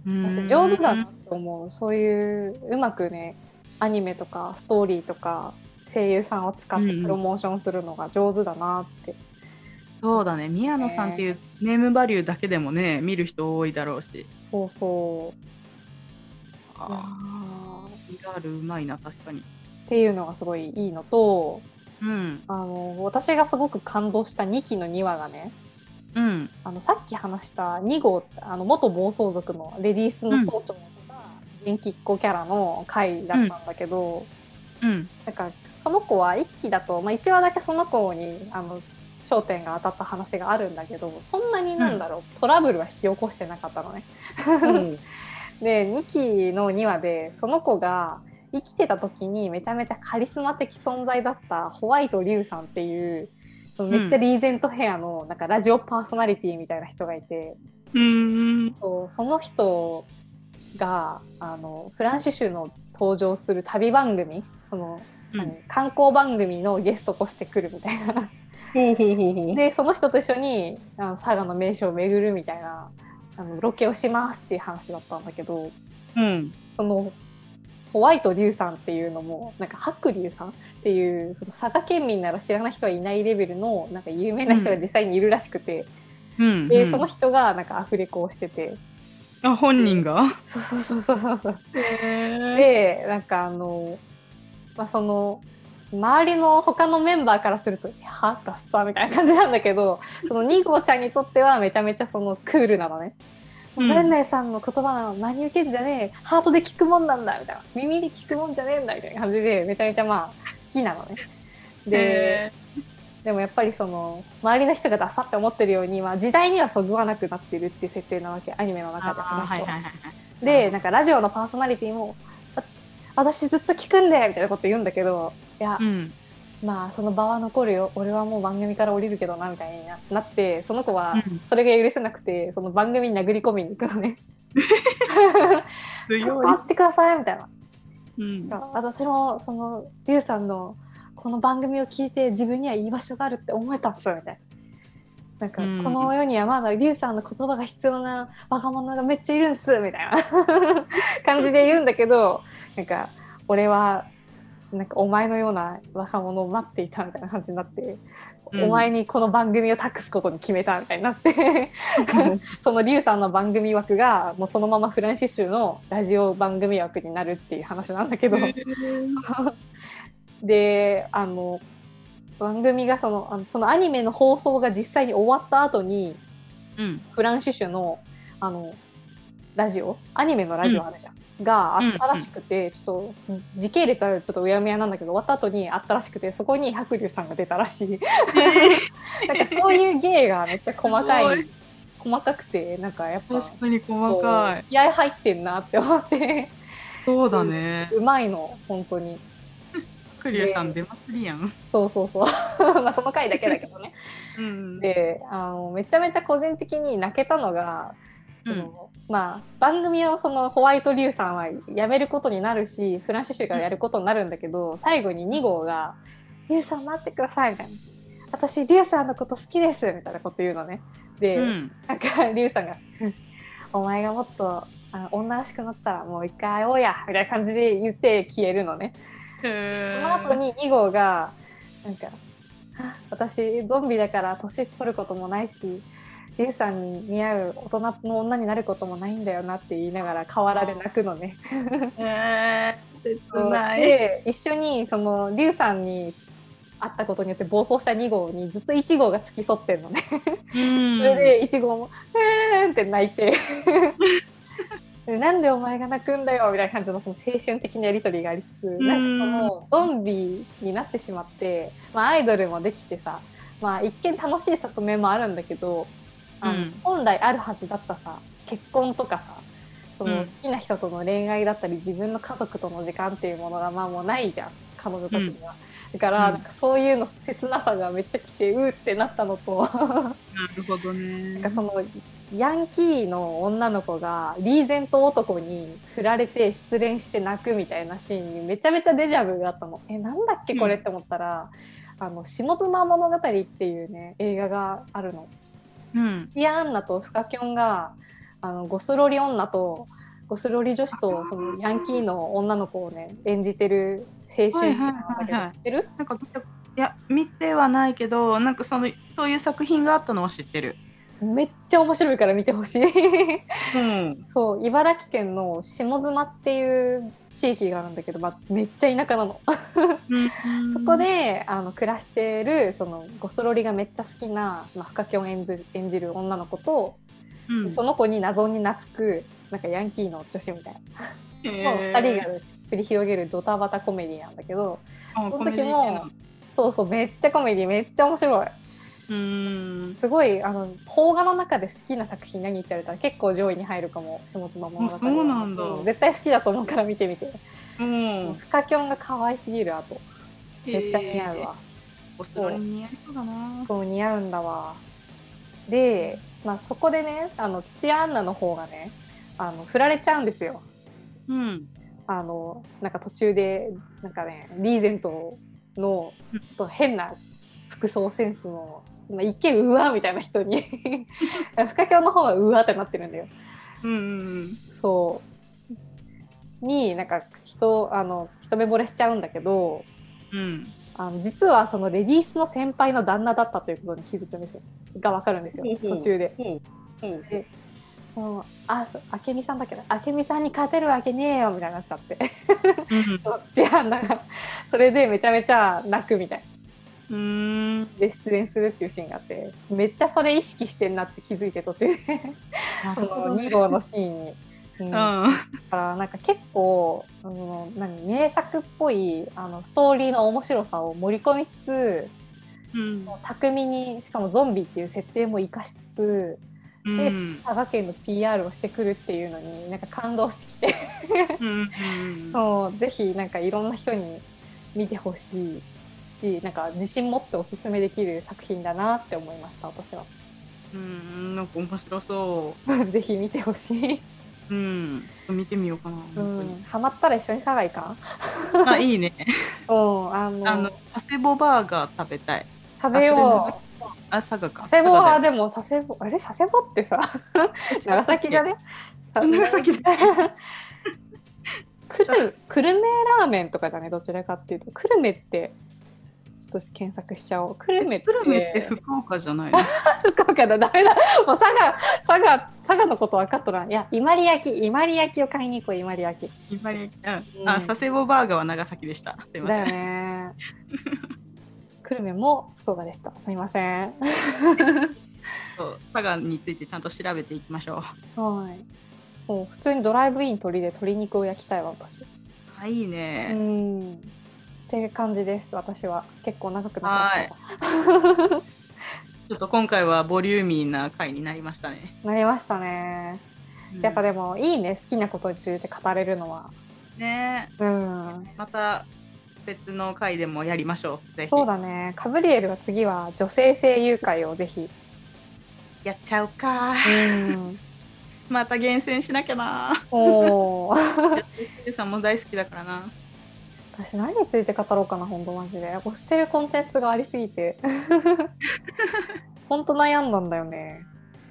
私上手だなって思う。そういううまくねアニメとかストーリーとか声優さんを使ってプロモーションするのが上手だなって。そうだね。宮野さんっていうネームバリューだけでもね見る人多いだろうし。そうそう。ああ PR うまいな確かに。っていうのがすごいいいのと、うん、あの私がすごく感動した2期の2話がね、うん、あのさっき話した2号あの元暴走族のレディースの総長が元気っ子キャラの回だったんだけど、うん、なんかその子は1期だと、まあ、1話だけその子にあの焦点が当たった話があるんだけどそんなになんだろう、うん、トラブルは引き起こしてなかったのね。うん、で2期の2話でその子が生きてた時にめちゃめちゃカリスマ的存在だったホワイトリュウさんっていうそのめっちゃリーゼントヘアのなんかラジオパーソナリティみたいな人がいて、うん、そうその人があのフランシュ州の登場する旅番組そのうん、観光番組のゲストとして来るみたいな。でその人と一緒にあの佐賀の名所を巡るみたいなあのロケをしますっていう話だったんだけど、うん、そのホワイト龍さんっていうのもなんか白龍さんっていうその佐賀県民なら知らない人はいないレベルのなんか有名な人が実際にいるらしくて、うん、で、うん、その人がなんかアフレコをしてて。あ本人が。そうそうそうそうそう。でなんかあの、まあ、その周りの他のメンバーからすると「はダッサ」みたいな感じなんだけどそのニゴちゃんにとってはめちゃめちゃそのクールなのね。うん、レンネさんの言葉なの。真に受けんじゃねえ。ハートで聞くもんなんだみたいな。耳で聞くもんじゃねえんだみたいな感じでめちゃめちゃまあ好きなのね。ででもやっぱりその周りの人がダサって思ってるように、まあ、時代にはそぐわなくなってるっていう設定なわけ。アニメの中で話すと。でなんかラジオのパーソナリティも「私ずっと聞くんで」みたいなこと言うんだけどいや、うん、まあその場は残るよ。俺はもう番組から降りるけどなみたいになってその子はそれが許せなくて、うん、その番組に殴り込みに行くのね。ちょっと待ってくださいみたいな。うん、私もそのリュウさんのこの番組を聞いて自分には居場所があるって思えたんですよみたいな。なんか、この世にはまだリュウさんの言葉が必要な若者がめっちゃいるんすみたいな。感じで言うんだけどなんか俺はなんかお前のような若者を待っていたみたいな感じになって、うん、お前にこの番組を託すことに決めたみたいになって そのリュウさんの番組枠がもうそのままフランシッシュのラジオ番組枠になるっていう話なんだけど。であの番組がそのあのそのアニメの放送が実際に終わった後に、うん、フランシッシュのあのラジオ？アニメのラジオあるじゃん。うんがあったらしくて、うん、ちょっと時系列はちょっとうやむやなんだけど終わった後にあったらしくてそこに白龍さんが出たらしい。なんかそういう芸がめっちゃ細かい細かくてなんかやっぱ確かに細かい。気合入ってんなって思って。そうだね。うまいの本当に。白龍さん出ますりやん。そうそうそう。まあその回だけだけどね、うん、であのめちゃめちゃ個人的に泣けたのがうん、まあ番組をそのホワイト・リュウさんはやめることになるしフランシッシュがやることになるんだけど、最後に2号が「リュウさん待ってください」みたいな「私リュウさんのこと好きです」みたいなこと言うのね。で、うん、なんかリュウさんが「お前がもっとあ女らしくなったらもう一回会おうや」みたいな感じで言って消えるのね。その後に2号がなんか「私ゾンビだから年取ることもないしリュウさんに似合う大人の女になることもないんだよなって言いながら河原で泣くのね。えー、で一緒にそのリュウさんに会ったことによって暴走した2号にずっと1号が付き添ってんのね。それで1号も「えーん」って泣いて。なんでお前が泣くんだよみたいな感じのその青春的なやり取りがありつつ、なんかそのゾンビになってしまって、まあ、アイドルもできてさ、まあ、一見楽しい側面もあるんだけどあの、うん、本来あるはずだったさ結婚とかさその好きな人との恋愛だったり自分の家族との時間っていうものがまあもうないじゃん彼女たちには。だから、なんかそういうの切なさがめっちゃきてうーってなったのと。なるほどね。なんかそのヤンキーの女の子がリーゼント男に振られて失恋して泣くみたいなシーンにめちゃめちゃデジャブがあったの。えなんだっけこれって思ったら「うん、あの下妻物語」っていうね映画があるの。うん、シアンナとフカキョンがあのゴスロリ女とゴスロリ女子とそのヤンキーの女の子をね演じてる青春なんだけど知ってる？なんかいや見てはないけどなんかそのそういう作品があったのは知ってる。めっちゃ面白いから見てほしい、うん、そう茨城県の下妻っていう地域があるんだけど、まあ、めっちゃ田舎なの。そこであの暮らしてるそのゴスロリがめっちゃ好きな、まあ、フカキョン演じ演じる女の子と、うん、その子に謎に懐くなんかヤンキーの女子みたいな、えー、2人が繰り広げるドタバタコメディなんだけどその時もそうそうめっちゃコメディめっちゃ面白い。うん。すごいあの邦画の中で好きな作品何って言われたら結構上位に入るかも下妻物語そうなんだ、絶対好きだと思うから見てみて、うん、フカキョンが可愛すぎるあと。めっちゃ似合うわ、おそろ似合いそうだな。そう似合うんだわ。で、まあ、そこでねあの土屋アンナの方がねあの振られちゃうんですよ。うん。あのなんか途中でなんかねリーゼントのちょっと変な服装センスのまあ、一見うわみたいな人に。フカキョの方はうわってなってるんだよ。うんう。んうん、そになんか人あの一目惚れしちゃうんだけど、うん、あの実はそのレディースの先輩の旦那だったということに気づくんですよが分かるんですよ。途中で。でもうあ明美さんだけど明美さんに勝てるわけねえよみたいになっちゃって。そっちはなんかそれでめちゃめちゃ泣くみたいな。うん。で出演するっていうシーンがあってめっちゃそれ意識してんなって気づいて途中で。その2号のシーンに。うん、だからなんか結構あの何名作っぽいあのストーリーの面白さを盛り込みつつ、うん、巧みにしかもゾンビっていう設定も生かしつつで、うん、佐賀県の PR をしてくるっていうのになんか感動してきて。そうぜひなんかいろんな人に見てほしいしなんか自信持っておすすめできる作品だなって思いました私は。うんなんか面白そう。ぜひ見てほしい。うん、見てみようかな。うん、ハマったら一緒に佐賀行かん？あ、いいね。うん、あの。あの、佐世保バーガー食べたい。食べよう。あ、佐賀か。佐世保はでも佐世保、あれ？佐世保ってさ。長崎じゃね。長崎。くる、久留米ラーメンとかだね、どちらかっていうと、久留米って。ちょっと検索しちゃおう。久留米って。久留米って福岡じゃない。福岡だ、ダメだ。もう佐賀、佐賀、佐賀のこと分かっとらん。いや、伊万里焼き、伊万里焼きを買いに行こう、伊万里焼き。伊万里焼き、うん。あ、佐世保バーガーは長崎でした。だよね。久留米も福岡でした。すみません。そう佐賀についてちゃんと調べていきましょう。はい。そう普通にドライブイン鶏で鶏肉を焼きたいわ私。あいいね。うん。っていう感じです私は結構長くなっちゃった。ちょっと今回はボリューミーな回になりましたね。なりましたね。やっぱでもいいね好きなことについて語れるのは。ねうん。また別の回でもやりましょう。そうだね。カブリエルは次は女性声優会をぜひやっちゃうか。うん。また厳選しなきゃな。おお。さんも大好きだからな。私何について語ろうかな本当マジで。推してるコンテンツがありすぎて。本当悩んだんだよね。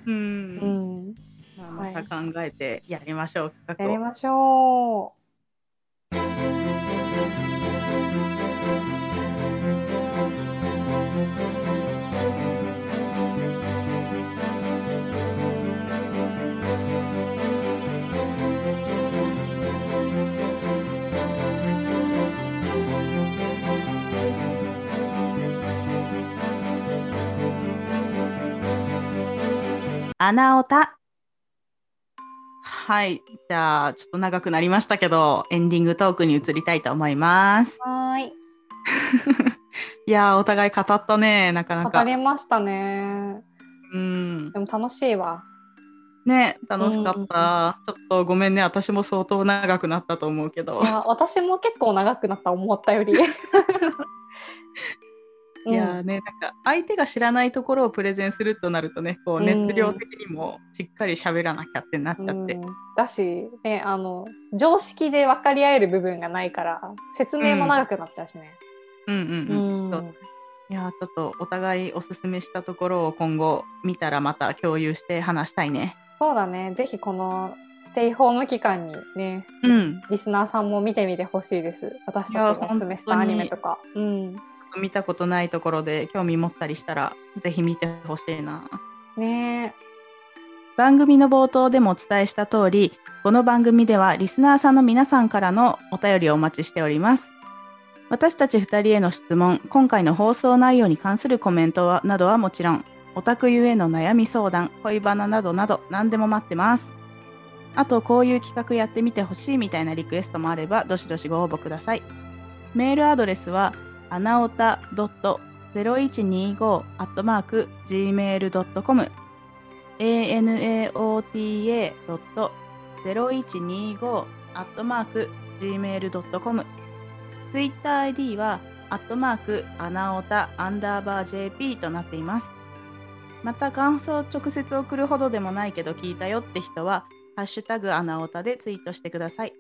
うん、うん、まあ、また考えてやりましょう、はい、やりましょう穴おた。はい。じゃあ、ちょっと長くなりましたけど、エンディングトークに移りたいと思います。はい。いやお互い語ったね、なかなか。語りましたね。うん。でも楽しいわ。ね、楽しかった、うん、ちょっとごめんね、私も相当長くなったと思うけど。私も結構長くなった思ったより。いやね、なんか相手が知らないところをプレゼンするとなるとねこう熱量的にもしっかり喋らなきゃってなっちゃって。うん、だし、ね、あの常識で分かり合える部分がないから説明も長くなっちゃうしね。うん、うんうんうん、いやちょっとお互いおすすめしたところを今後見たらまた共有して話したいね。そうだねぜひこのステイホーム期間にね、うん、リスナーさんも見てみてほしいです。私たちがおすすめしたアニメとか。うん見たことないところで興味持ったりしたらぜひ見てほしいな。ね番組の冒頭でもお伝えした通りこの番組ではリスナーさんの皆さんからのお便りをお待ちしております。私たち2人への質問今回の放送内容に関するコメントはなどはもちろんオタクゆえの悩み相談恋バナなどなど何でも待ってます。あとこういう企画やってみてほしいみたいなリクエストもあればどしどしご応募ください。メールアドレスはアナオタ .0125-gmail.com anaota.0125-gmail.com ツイッター ID はアットマークアナオタアンダーバー JP となっています。また感想を直接送るほどでもないけど聞いたよって人はハッシュタグアナオタでツイートしてください。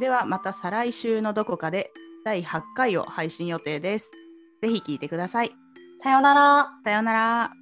ではまた再来週のどこかで第8回を配信予定です。ぜひ聞いてください。さようなら。さようなら。